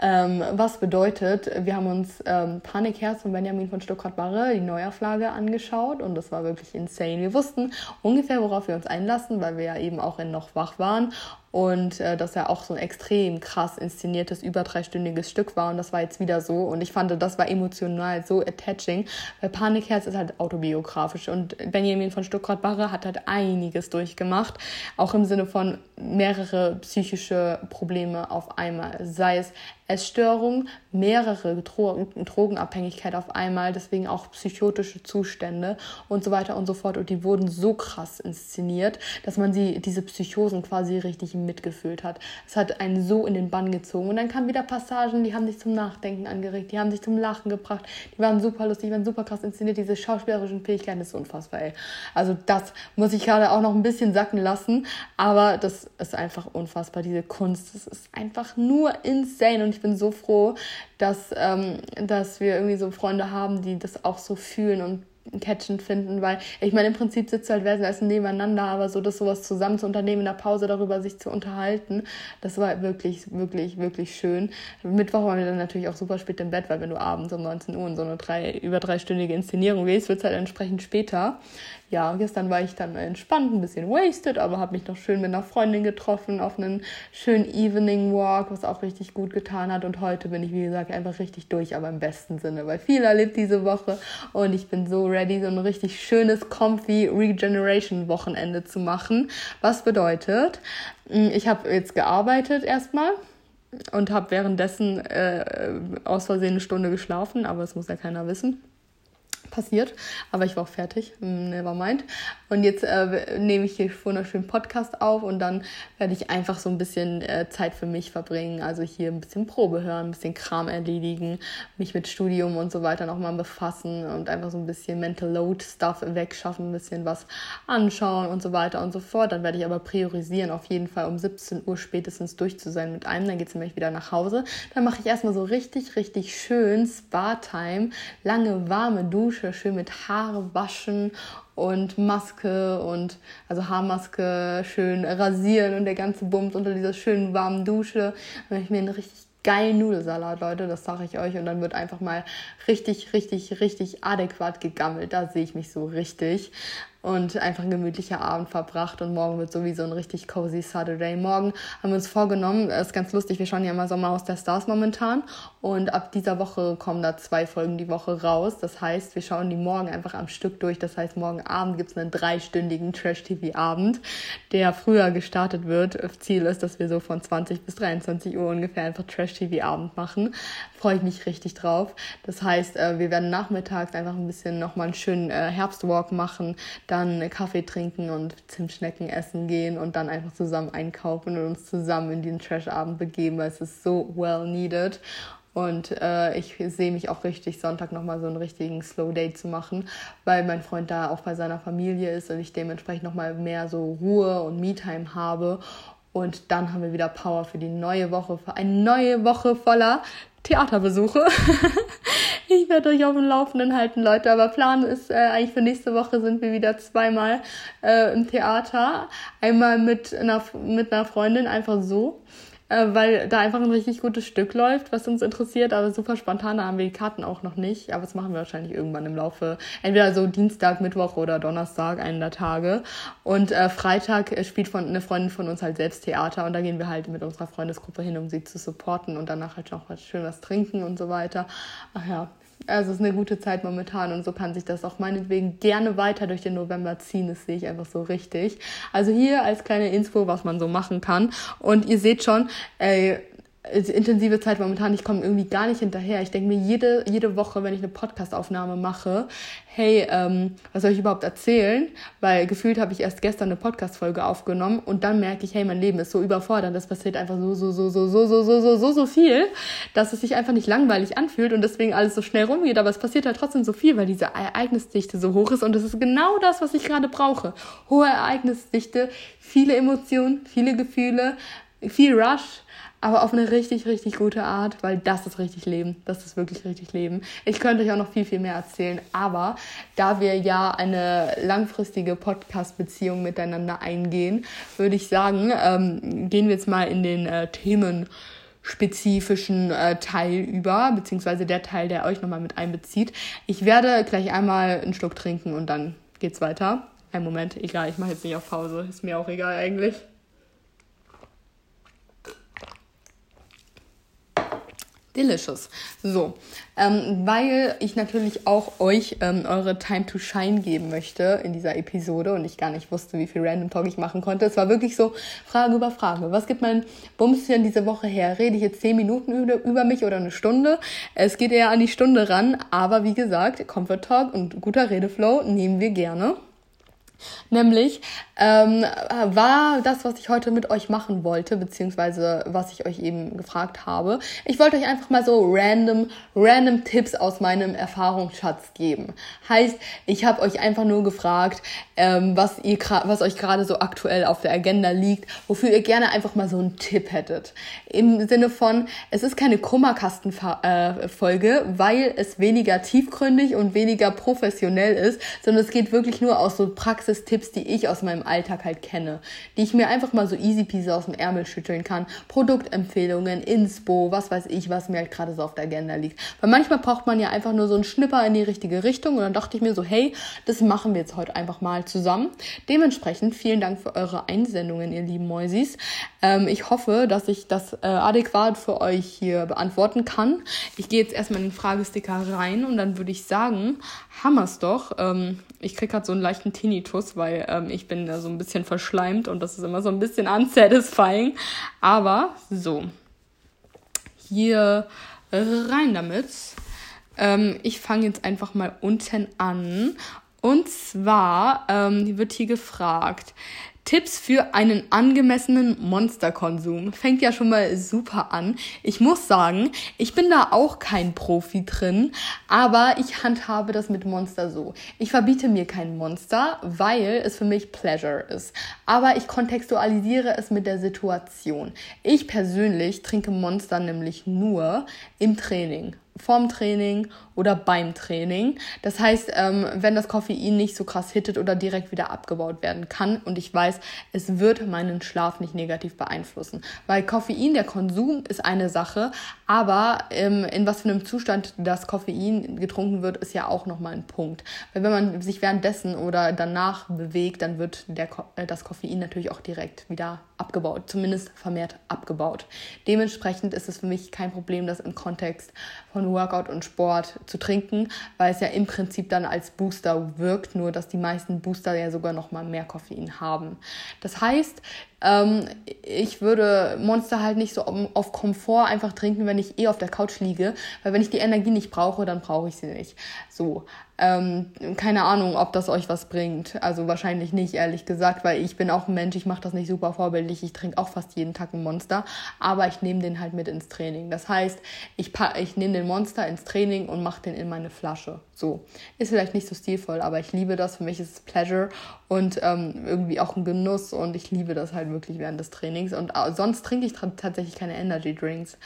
Ähm, was bedeutet, wir haben uns ähm, Panikherz von Benjamin von Stuttgart-Barre, die Neuauflage, angeschaut und das war wirklich insane. Wir wussten ungefähr, worauf wir uns einlassen, weil wir ja eben auch in noch wach waren und äh, dass er auch so ein extrem krass inszeniertes, über dreistündiges Stück war. Und das war jetzt wieder so. Und ich fand, das war emotional so attaching, weil Panikherz ist halt autobiografisch. Und Benjamin von Stuttgart-Barre hat halt einiges durchgemacht, auch im Sinne von mehrere psychische Probleme auf einmal, sei es Essstörung, mehrere Dro Drogenabhängigkeit auf einmal, deswegen auch psychotische Zustände und so weiter und so fort. Und die wurden so krass inszeniert, dass man sie, diese Psychosen quasi richtig mitgefühlt hat. Es hat einen so in den Bann gezogen. Und dann kamen wieder Passagen, die haben sich zum Nachdenken angeregt, die haben sich zum Lachen gebracht, die waren super lustig, die waren super krass inszeniert. Diese schauspielerischen Fähigkeiten ist unfassbar, ey. Also das muss ich gerade auch noch ein bisschen sacken lassen, aber das ist einfach unfassbar, diese Kunst. Das ist einfach nur insane und ich bin so froh, dass, ähm, dass wir irgendwie so Freunde haben, die das auch so fühlen und catchend finden, weil ich meine, im Prinzip sitzt halt wer essen nebeneinander, aber so das sowas zusammen zu unternehmen, in der Pause darüber sich zu unterhalten, das war wirklich, wirklich, wirklich schön. Mittwoch waren wir dann natürlich auch super spät im Bett, weil wenn du abends um 19 Uhr in so eine drei, über dreistündige Inszenierung gehst, wird es halt entsprechend später ja, gestern war ich dann entspannt, ein bisschen wasted, aber habe mich noch schön mit einer Freundin getroffen auf einen schönen Evening Walk, was auch richtig gut getan hat. Und heute bin ich, wie gesagt, einfach richtig durch, aber im besten Sinne, weil viel erlebt diese Woche und ich bin so ready, so ein richtig schönes, comfy Regeneration Wochenende zu machen. Was bedeutet, hm, ich habe jetzt gearbeitet erstmal und habe währenddessen äh, aus Versehen eine Stunde geschlafen, aber das muss ja keiner wissen passiert, aber ich war auch fertig, hm, never mind. Und jetzt äh, nehme ich hier wunderschönen Podcast auf und dann werde ich einfach so ein bisschen äh, Zeit für mich verbringen, also hier ein bisschen Probe hören, ein bisschen Kram erledigen, mich mit Studium und so weiter nochmal befassen und einfach so ein bisschen Mental Load Stuff wegschaffen, ein bisschen was anschauen und so weiter und so fort. Dann werde ich aber priorisieren, auf jeden Fall um 17 Uhr spätestens durch zu sein mit einem, dann geht es nämlich wieder nach Hause. Dann mache ich erstmal so richtig, richtig schön Spa-Time, lange warme Dusche, Dusche, schön mit Haare waschen und Maske und also Haarmaske schön rasieren und der ganze Bums unter dieser schönen warmen Dusche. Dann ich mir einen richtig geilen Nudelsalat, Leute, das sage ich euch. Und dann wird einfach mal richtig, richtig, richtig adäquat gegammelt. Da sehe ich mich so richtig und einfach ein gemütlicher Abend verbracht und morgen wird sowieso ein richtig cozy Saturday. Morgen haben wir uns vorgenommen, das ist ganz lustig, wir schauen ja immer Sommerhaus der Stars momentan und ab dieser Woche kommen da zwei Folgen die Woche raus. Das heißt, wir schauen die morgen einfach am Stück durch. Das heißt, morgen Abend gibt es einen dreistündigen Trash-TV-Abend, der früher gestartet wird. Ziel ist, dass wir so von 20 bis 23 Uhr ungefähr einfach Trash-TV-Abend machen. Freue ich mich richtig drauf. Das heißt, äh, wir werden nachmittags einfach ein bisschen nochmal einen schönen äh, Herbstwalk machen. Da dann Kaffee trinken und Zimtschnecken essen gehen und dann einfach zusammen einkaufen und uns zusammen in den Trash-Abend begeben, weil es ist so well needed. Und äh, ich sehe mich auch richtig, Sonntag nochmal so einen richtigen Slow Day zu machen, weil mein Freund da auch bei seiner Familie ist und ich dementsprechend nochmal mehr so Ruhe und Me-Time habe. Und dann haben wir wieder Power für die neue Woche, für eine neue Woche voller Theaterbesuche. ich werde euch auf dem Laufenden halten, Leute. Aber Plan ist, äh, eigentlich für nächste Woche sind wir wieder zweimal äh, im Theater. Einmal mit einer, mit einer Freundin, einfach so. Äh, weil da einfach ein richtig gutes Stück läuft, was uns interessiert, aber super spontan, haben wir die Karten auch noch nicht, aber das machen wir wahrscheinlich irgendwann im Laufe, entweder so Dienstag, Mittwoch oder Donnerstag, einen der Tage. Und äh, Freitag spielt von, eine Freundin von uns halt selbst Theater und da gehen wir halt mit unserer Freundesgruppe hin, um sie zu supporten und danach halt noch was schön was trinken und so weiter. Ach ja, also es ist eine gute Zeit momentan und so kann sich das auch meinetwegen gerne weiter durch den November ziehen. Das sehe ich einfach so richtig. Also hier als kleine Info, was man so machen kann. Und ihr seht schon, ey, intensive Zeit momentan, ich komme irgendwie gar nicht hinterher. Ich denke mir jede, jede Woche, wenn ich eine Podcastaufnahme mache, hey, ähm, was soll ich überhaupt erzählen? Weil gefühlt habe ich erst gestern eine Podcast-Folge aufgenommen und dann merke ich, hey, mein Leben ist so überfordert, das passiert einfach so, so, so, so, so, so, so, so, so, so viel, dass es sich einfach nicht langweilig anfühlt und deswegen alles so schnell rumgeht, aber es passiert halt trotzdem so viel, weil diese Ereignisdichte so hoch ist und das ist genau das, was ich gerade brauche. Hohe Ereignisdichte, viele Emotionen, viele Gefühle, viel Rush, aber auf eine richtig, richtig gute Art, weil das ist richtig Leben. Das ist wirklich richtig Leben. Ich könnte euch auch noch viel, viel mehr erzählen, aber da wir ja eine langfristige Podcast-Beziehung miteinander eingehen, würde ich sagen, ähm, gehen wir jetzt mal in den äh, Themen spezifischen äh, Teil über, beziehungsweise der Teil, der euch nochmal mit einbezieht. Ich werde gleich einmal einen Schluck trinken und dann geht's weiter. Ein Moment, egal, ich mache jetzt nicht auf Pause, ist mir auch egal eigentlich. Delicious. So, ähm, weil ich natürlich auch euch ähm, eure Time to Shine geben möchte in dieser Episode und ich gar nicht wusste, wie viel Random Talk ich machen konnte. Es war wirklich so Frage über Frage. Was gibt mein Bumschen diese Woche her? Rede ich jetzt zehn Minuten über, mich oder eine Stunde? Es geht eher an die Stunde ran, aber wie gesagt, Comfort Talk und guter Redeflow nehmen wir gerne. Nämlich ähm, war das, was ich heute mit euch machen wollte, beziehungsweise was ich euch eben gefragt habe. Ich wollte euch einfach mal so random, random Tipps aus meinem Erfahrungsschatz geben. Heißt, ich habe euch einfach nur gefragt, ähm, was, ihr was euch gerade so aktuell auf der Agenda liegt, wofür ihr gerne einfach mal so einen Tipp hättet. Im Sinne von, es ist keine Kummerkastenfolge, äh, weil es weniger tiefgründig und weniger professionell ist, sondern es geht wirklich nur aus so Praxistipps, die ich aus meinem Alltag halt kenne, die ich mir einfach mal so easy peasy aus dem Ärmel schütteln kann. Produktempfehlungen, Inspo, was weiß ich, was mir halt gerade so auf der Agenda liegt. Weil manchmal braucht man ja einfach nur so einen Schnipper in die richtige Richtung und dann dachte ich mir so, hey, das machen wir jetzt heute einfach mal zusammen. Dementsprechend vielen Dank für eure Einsendungen, ihr lieben Mäusis. Ähm, ich hoffe, dass ich das äh, adäquat für euch hier beantworten kann. Ich gehe jetzt erstmal in den Fragesticker rein und dann würde ich sagen, hammer's doch. Ähm, ich krieg gerade so einen leichten Tinnitus, weil ähm, ich bin da so ein bisschen verschleimt und das ist immer so ein bisschen unsatisfying. Aber so, hier rein damit. Ähm, ich fange jetzt einfach mal unten an. Und zwar ähm, wird hier gefragt, Tipps für einen angemessenen Monsterkonsum. Fängt ja schon mal super an. Ich muss sagen, ich bin da auch kein Profi drin, aber ich handhabe das mit Monster so. Ich verbiete mir kein Monster, weil es für mich Pleasure ist. Aber ich kontextualisiere es mit der Situation. Ich persönlich trinke Monster nämlich nur im Training vorm Training oder beim Training. Das heißt, ähm, wenn das Koffein nicht so krass hittet oder direkt wieder abgebaut werden kann und ich weiß, es wird meinen Schlaf nicht negativ beeinflussen. Weil Koffein, der Konsum ist eine Sache, aber ähm, in was für einem Zustand das Koffein getrunken wird, ist ja auch nochmal ein Punkt. Weil wenn man sich währenddessen oder danach bewegt, dann wird der, äh, das Koffein natürlich auch direkt wieder abgebaut, zumindest vermehrt abgebaut. Dementsprechend ist es für mich kein Problem, das im Kontext von Workout und Sport zu trinken, weil es ja im Prinzip dann als Booster wirkt, nur dass die meisten Booster ja sogar noch mal mehr Koffein haben. Das heißt, ähm, ich würde Monster halt nicht so auf Komfort einfach trinken, wenn ich eh auf der Couch liege, weil wenn ich die Energie nicht brauche, dann brauche ich sie nicht. So. Ähm, keine Ahnung, ob das euch was bringt. Also wahrscheinlich nicht, ehrlich gesagt, weil ich bin auch ein Mensch, ich mache das nicht super vorbildlich. Ich trinke auch fast jeden Tag ein Monster, aber ich nehme den halt mit ins Training. Das heißt, ich, ich nehme den Monster ins Training und mache den in meine Flasche. So. Ist vielleicht nicht so stilvoll, aber ich liebe das. Für mich ist es Pleasure und ähm, irgendwie auch ein Genuss und ich liebe das halt wirklich während des Trainings. Und äh, sonst trinke ich tatsächlich keine Energy Drinks.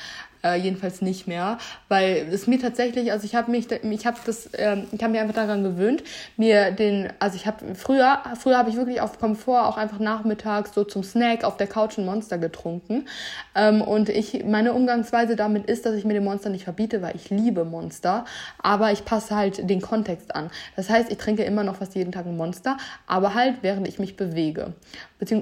Äh, jedenfalls nicht mehr, weil es mir tatsächlich, also ich habe mich, ich habe das, äh, ich habe mir einfach daran gewöhnt, mir den, also ich habe früher, früher habe ich wirklich auf Komfort auch einfach nachmittags so zum Snack auf der Couch ein Monster getrunken. Ähm, und ich, meine Umgangsweise damit ist, dass ich mir den Monster nicht verbiete, weil ich liebe Monster, aber ich passe halt den Kontext an. Das heißt, ich trinke immer noch fast jeden Tag ein Monster, aber halt während ich mich bewege.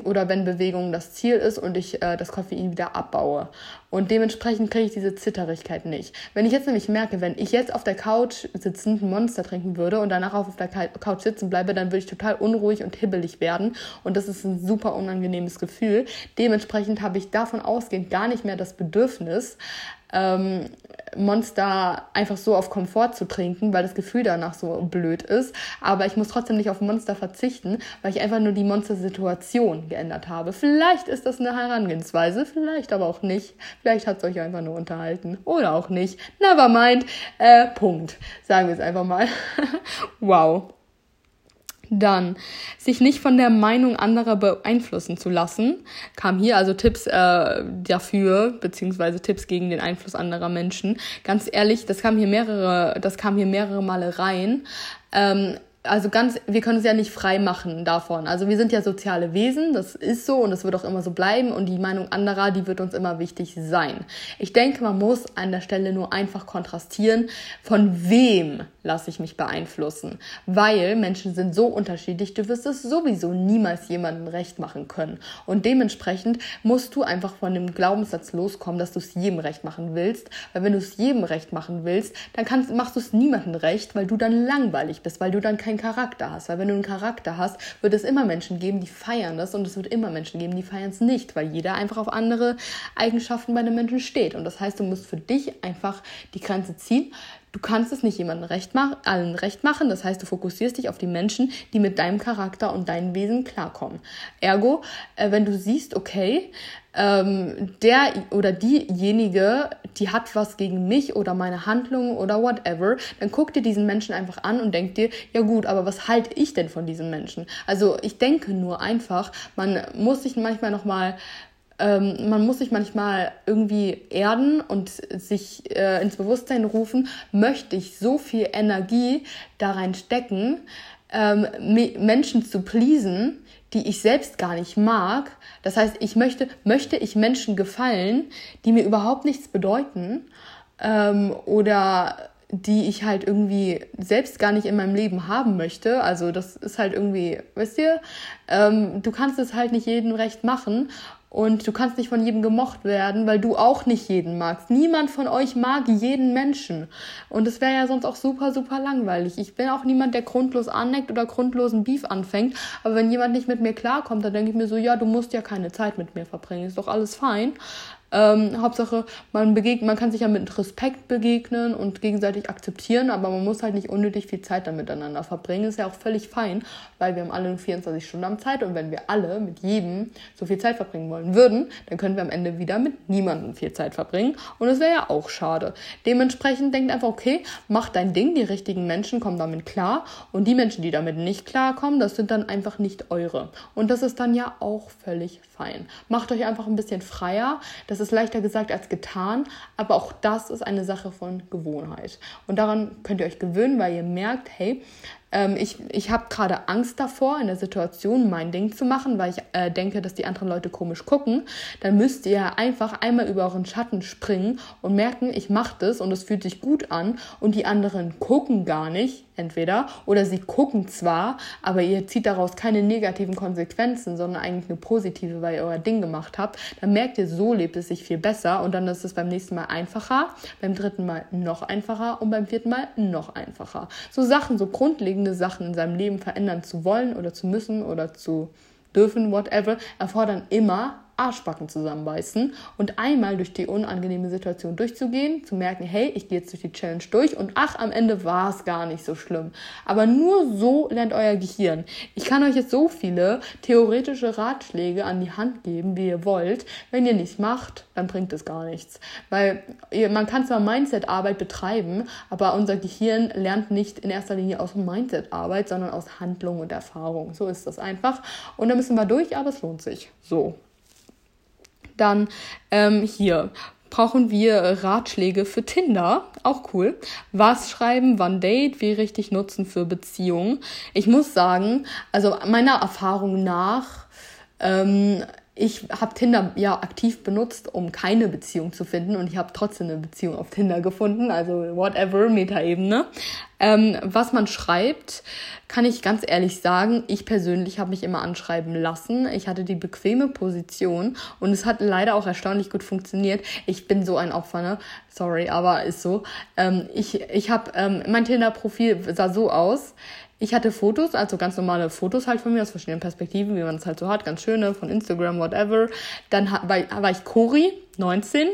Oder wenn Bewegung das Ziel ist und ich äh, das Koffein wieder abbaue. Und dementsprechend kriege ich diese Zitterigkeit nicht. Wenn ich jetzt nämlich merke, wenn ich jetzt auf der Couch sitzend ein Monster trinken würde und danach auf der Couch sitzen bleibe, dann würde ich total unruhig und hibbelig werden. Und das ist ein super unangenehmes Gefühl. Dementsprechend habe ich davon ausgehend gar nicht mehr das Bedürfnis, ähm, Monster einfach so auf Komfort zu trinken, weil das Gefühl danach so blöd ist. Aber ich muss trotzdem nicht auf Monster verzichten, weil ich einfach nur die Monster-Situation geändert habe. Vielleicht ist das eine Herangehensweise, vielleicht aber auch nicht. Vielleicht hat es euch einfach nur unterhalten. Oder auch nicht. Never mind. Äh, Punkt. Sagen wir es einfach mal. wow. Dann sich nicht von der Meinung anderer beeinflussen zu lassen, kam hier also Tipps äh, dafür beziehungsweise Tipps gegen den Einfluss anderer Menschen. Ganz ehrlich, das kam hier mehrere, das kam hier mehrere Male rein. Ähm, also ganz, wir können uns ja nicht frei machen davon. Also wir sind ja soziale Wesen, das ist so und das wird auch immer so bleiben und die Meinung anderer, die wird uns immer wichtig sein. Ich denke, man muss an der Stelle nur einfach kontrastieren, von wem lasse ich mich beeinflussen, weil Menschen sind so unterschiedlich, du wirst es sowieso niemals jemandem recht machen können und dementsprechend musst du einfach von dem Glaubenssatz loskommen, dass du es jedem recht machen willst, weil wenn du es jedem recht machen willst, dann kannst, machst du es niemandem recht, weil du dann langweilig bist, weil du dann kein Charakter hast. Weil wenn du einen Charakter hast, wird es immer Menschen geben, die feiern das und es wird immer Menschen geben, die feiern es nicht, weil jeder einfach auf andere Eigenschaften bei einem Menschen steht. Und das heißt, du musst für dich einfach die Grenze ziehen. Du kannst es nicht jemandem recht machen, allen recht machen. Das heißt, du fokussierst dich auf die Menschen, die mit deinem Charakter und deinem Wesen klarkommen. Ergo, äh, wenn du siehst, okay, ähm, der oder diejenige, die hat was gegen mich oder meine Handlungen oder whatever, dann guck dir diesen Menschen einfach an und denk dir, ja gut, aber was halte ich denn von diesem Menschen? Also ich denke nur einfach, man muss sich manchmal nochmal ähm, man muss sich manchmal irgendwie erden und sich äh, ins Bewusstsein rufen, möchte ich so viel Energie da rein stecken, ähm, Menschen zu pleasen, die ich selbst gar nicht mag. Das heißt, ich möchte, möchte ich Menschen gefallen, die mir überhaupt nichts bedeuten ähm, oder die ich halt irgendwie selbst gar nicht in meinem Leben haben möchte. Also das ist halt irgendwie, weißt du, ähm, du kannst es halt nicht jedem recht machen und du kannst nicht von jedem gemocht werden, weil du auch nicht jeden magst. Niemand von euch mag jeden Menschen. Und es wäre ja sonst auch super, super langweilig. Ich bin auch niemand, der grundlos anneckt oder grundlosen Beef anfängt. Aber wenn jemand nicht mit mir klarkommt, dann denke ich mir so, ja, du musst ja keine Zeit mit mir verbringen. Ist doch alles fein. Ähm, Hauptsache, man begegnet, man kann sich ja mit Respekt begegnen und gegenseitig akzeptieren, aber man muss halt nicht unnötig viel Zeit da miteinander verbringen. Ist ja auch völlig fein, weil wir haben alle nur 24 Stunden am Zeit und wenn wir alle mit jedem so viel Zeit verbringen wollen würden, dann können wir am Ende wieder mit niemandem viel Zeit verbringen und das wäre ja auch schade. Dementsprechend denkt einfach, okay, mach dein Ding, die richtigen Menschen kommen damit klar und die Menschen, die damit nicht klarkommen, das sind dann einfach nicht eure. Und das ist dann ja auch völlig fein. Macht euch einfach ein bisschen freier. Das das ist leichter gesagt als getan, aber auch das ist eine Sache von Gewohnheit. Und daran könnt ihr euch gewöhnen, weil ihr merkt, hey, ähm, ich ich habe gerade Angst davor, in der Situation mein Ding zu machen, weil ich äh, denke, dass die anderen Leute komisch gucken. Dann müsst ihr einfach einmal über euren Schatten springen und merken, ich mache das und es fühlt sich gut an und die anderen gucken gar nicht, entweder, oder sie gucken zwar, aber ihr zieht daraus keine negativen Konsequenzen, sondern eigentlich nur positive, weil ihr euer Ding gemacht habt. Dann merkt ihr, so lebt es sich viel besser und dann ist es beim nächsten Mal einfacher, beim dritten Mal noch einfacher und beim vierten Mal noch einfacher. So Sachen, so grundlegend grundlegende Sachen in seinem Leben verändern zu wollen oder zu müssen oder zu dürfen, whatever, erfordern immer Arschbacken zusammenbeißen und einmal durch die unangenehme Situation durchzugehen, zu merken, hey, ich gehe jetzt durch die Challenge durch und ach, am Ende war es gar nicht so schlimm. Aber nur so lernt euer Gehirn. Ich kann euch jetzt so viele theoretische Ratschläge an die Hand geben, wie ihr wollt. Wenn ihr nichts macht, dann bringt es gar nichts. Weil man kann zwar Mindset-Arbeit betreiben, aber unser Gehirn lernt nicht in erster Linie aus Mindset-Arbeit, sondern aus Handlung und Erfahrung. So ist das einfach. Und da müssen wir durch, aber es lohnt sich. So. Dann ähm, hier brauchen wir Ratschläge für Tinder. Auch cool. Was schreiben, wann Date, wie richtig nutzen für Beziehungen. Ich muss sagen, also meiner Erfahrung nach, ähm, ich habe Tinder ja aktiv benutzt, um keine Beziehung zu finden und ich habe trotzdem eine Beziehung auf Tinder gefunden, also whatever, Metaebene. Ähm, was man schreibt, kann ich ganz ehrlich sagen, ich persönlich habe mich immer anschreiben lassen. Ich hatte die bequeme Position und es hat leider auch erstaunlich gut funktioniert. Ich bin so ein Opfer, ne? Sorry, aber ist so. Ähm, ich ich habe, ähm, mein Tinder-Profil sah so aus. Ich hatte Fotos, also ganz normale Fotos halt von mir aus verschiedenen Perspektiven, wie man es halt so hat, ganz schöne, von Instagram, whatever. Dann war, ich Cori, 19,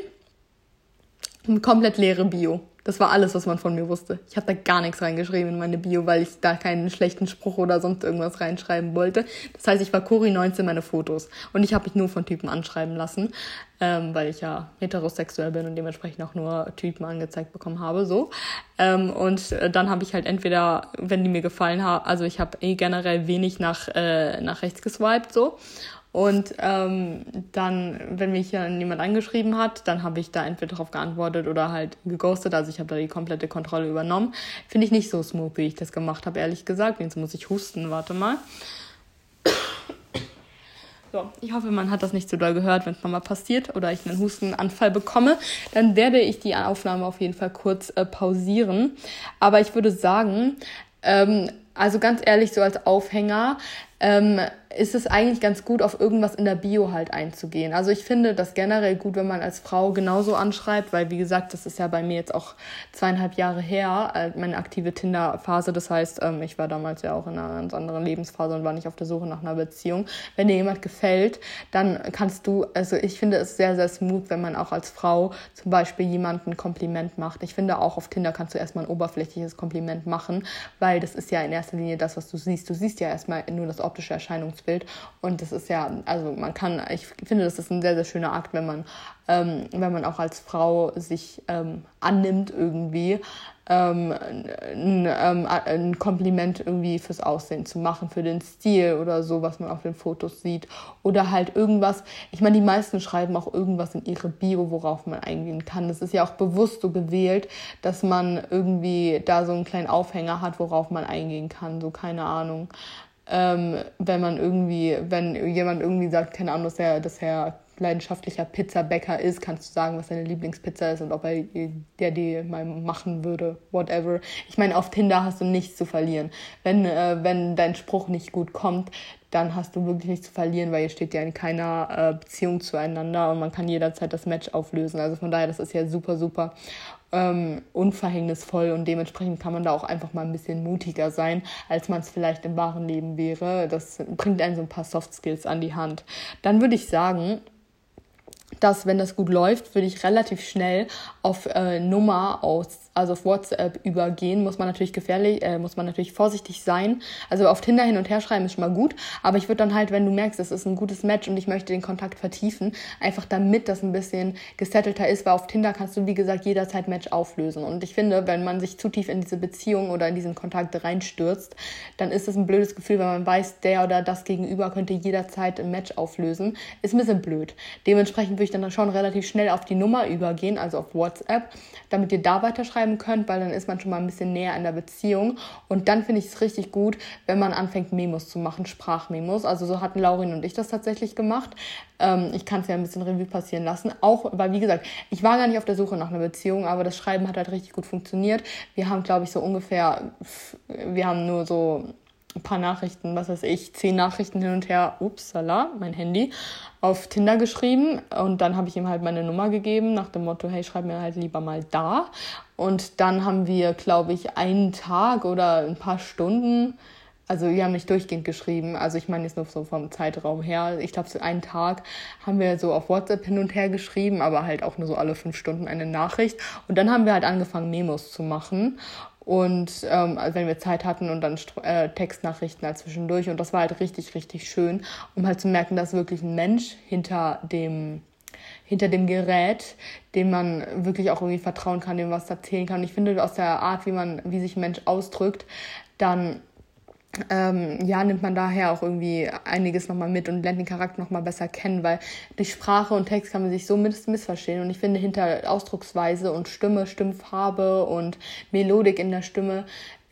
komplett leere Bio. Das war alles, was man von mir wusste. Ich habe da gar nichts reingeschrieben in meine Bio, weil ich da keinen schlechten Spruch oder sonst irgendwas reinschreiben wollte. Das heißt, ich war Cori 19 meine Fotos. Und ich habe mich nur von Typen anschreiben lassen, ähm, weil ich ja heterosexuell bin und dementsprechend auch nur Typen angezeigt bekommen habe. so. Ähm, und äh, dann habe ich halt entweder, wenn die mir gefallen haben, also ich habe eh generell wenig nach, äh, nach rechts geswiped so. Und ähm, dann, wenn mich dann jemand angeschrieben hat, dann habe ich da entweder darauf geantwortet oder halt geghostet. Also ich habe da die komplette Kontrolle übernommen. Finde ich nicht so smooth, wie ich das gemacht habe, ehrlich gesagt. Jetzt muss ich husten, warte mal. So, ich hoffe, man hat das nicht so doll gehört, wenn es nochmal passiert oder ich einen Hustenanfall bekomme. Dann werde ich die Aufnahme auf jeden Fall kurz äh, pausieren. Aber ich würde sagen, ähm, also ganz ehrlich, so als Aufhänger, ähm, ist es eigentlich ganz gut, auf irgendwas in der Bio halt einzugehen. Also ich finde das generell gut, wenn man als Frau genauso anschreibt, weil wie gesagt, das ist ja bei mir jetzt auch zweieinhalb Jahre her, äh, meine aktive Tinder-Phase. Das heißt, ähm, ich war damals ja auch in einer ganz anderen Lebensphase und war nicht auf der Suche nach einer Beziehung. Wenn dir jemand gefällt, dann kannst du, also ich finde es sehr, sehr smooth, wenn man auch als Frau zum Beispiel jemanden ein Kompliment macht. Ich finde auch auf Tinder kannst du erstmal ein oberflächliches Kompliment machen, weil das ist ja in erster Linie das, was du siehst. Du siehst ja erstmal nur das optische Erscheinungsbild Bild. Und das ist ja, also man kann, ich finde, das ist ein sehr, sehr schöner Akt, wenn man, ähm, wenn man auch als Frau sich ähm, annimmt irgendwie, ähm, ein, ähm, ein Kompliment irgendwie fürs Aussehen zu machen, für den Stil oder so, was man auf den Fotos sieht. Oder halt irgendwas, ich meine, die meisten schreiben auch irgendwas in ihre Bio, worauf man eingehen kann. Das ist ja auch bewusst so gewählt, dass man irgendwie da so einen kleinen Aufhänger hat, worauf man eingehen kann, so keine Ahnung ähm, wenn man irgendwie, wenn jemand irgendwie sagt, keine Ahnung, dass er, dass er leidenschaftlicher Pizzabäcker ist, kannst du sagen, was seine Lieblingspizza ist und ob er der die mal machen würde, whatever. Ich meine, auf Tinder hast du nichts zu verlieren. Wenn, äh, wenn dein Spruch nicht gut kommt, dann hast du wirklich nichts zu verlieren, weil ihr steht ja in keiner äh, Beziehung zueinander und man kann jederzeit das Match auflösen. Also von daher, das ist ja super, super ähm, unverhängnisvoll und dementsprechend kann man da auch einfach mal ein bisschen mutiger sein, als man es vielleicht im wahren Leben wäre. Das bringt einen so ein paar Soft Skills an die Hand. Dann würde ich sagen, dass, wenn das gut läuft, würde ich relativ schnell auf äh, Nummer aus also auf WhatsApp übergehen, muss man natürlich gefährlich, äh, muss man natürlich vorsichtig sein. Also auf Tinder hin und her schreiben ist schon mal gut, aber ich würde dann halt, wenn du merkst, es ist ein gutes Match und ich möchte den Kontakt vertiefen, einfach damit das ein bisschen gesettelter ist, weil auf Tinder kannst du, wie gesagt, jederzeit Match auflösen. Und ich finde, wenn man sich zu tief in diese Beziehung oder in diesen Kontakt reinstürzt, dann ist es ein blödes Gefühl, wenn man weiß, der oder das Gegenüber könnte jederzeit ein Match auflösen. Ist ein bisschen blöd. Dementsprechend würde ich dann schon relativ schnell auf die Nummer übergehen, also auf WhatsApp, damit ihr da weiterschreiben schreiben könnt, weil dann ist man schon mal ein bisschen näher in der Beziehung. Und dann finde ich es richtig gut, wenn man anfängt, Memos zu machen, Sprachmemos. Also so hatten Laurin und ich das tatsächlich gemacht. Ähm, ich kann es ja ein bisschen Revue passieren lassen. Auch, weil wie gesagt, ich war gar nicht auf der Suche nach einer Beziehung, aber das Schreiben hat halt richtig gut funktioniert. Wir haben, glaube ich, so ungefähr, wir haben nur so ein paar Nachrichten, was weiß ich, zehn Nachrichten hin und her, upsala, mein Handy, auf Tinder geschrieben und dann habe ich ihm halt meine Nummer gegeben nach dem Motto, hey, schreib mir halt lieber mal da. Und dann haben wir, glaube ich, einen Tag oder ein paar Stunden, also wir haben nicht durchgehend geschrieben, also ich meine jetzt nur so vom Zeitraum her, ich glaube so einen Tag haben wir so auf WhatsApp hin und her geschrieben, aber halt auch nur so alle fünf Stunden eine Nachricht. Und dann haben wir halt angefangen, Memos zu machen und ähm, also wenn wir Zeit hatten und dann äh, Textnachrichten halt zwischendurch und das war halt richtig, richtig schön, um halt zu merken, dass wirklich ein Mensch hinter dem hinter dem Gerät, dem man wirklich auch irgendwie vertrauen kann, dem was erzählen kann. Ich finde aus der Art, wie man, wie sich ein Mensch ausdrückt, dann ähm, ja, nimmt man daher auch irgendwie einiges nochmal mit und lernt den Charakter nochmal besser kennen, weil durch Sprache und Text kann man sich so miss missverstehen. Und ich finde, hinter Ausdrucksweise und Stimme, Stimmfarbe und Melodik in der Stimme,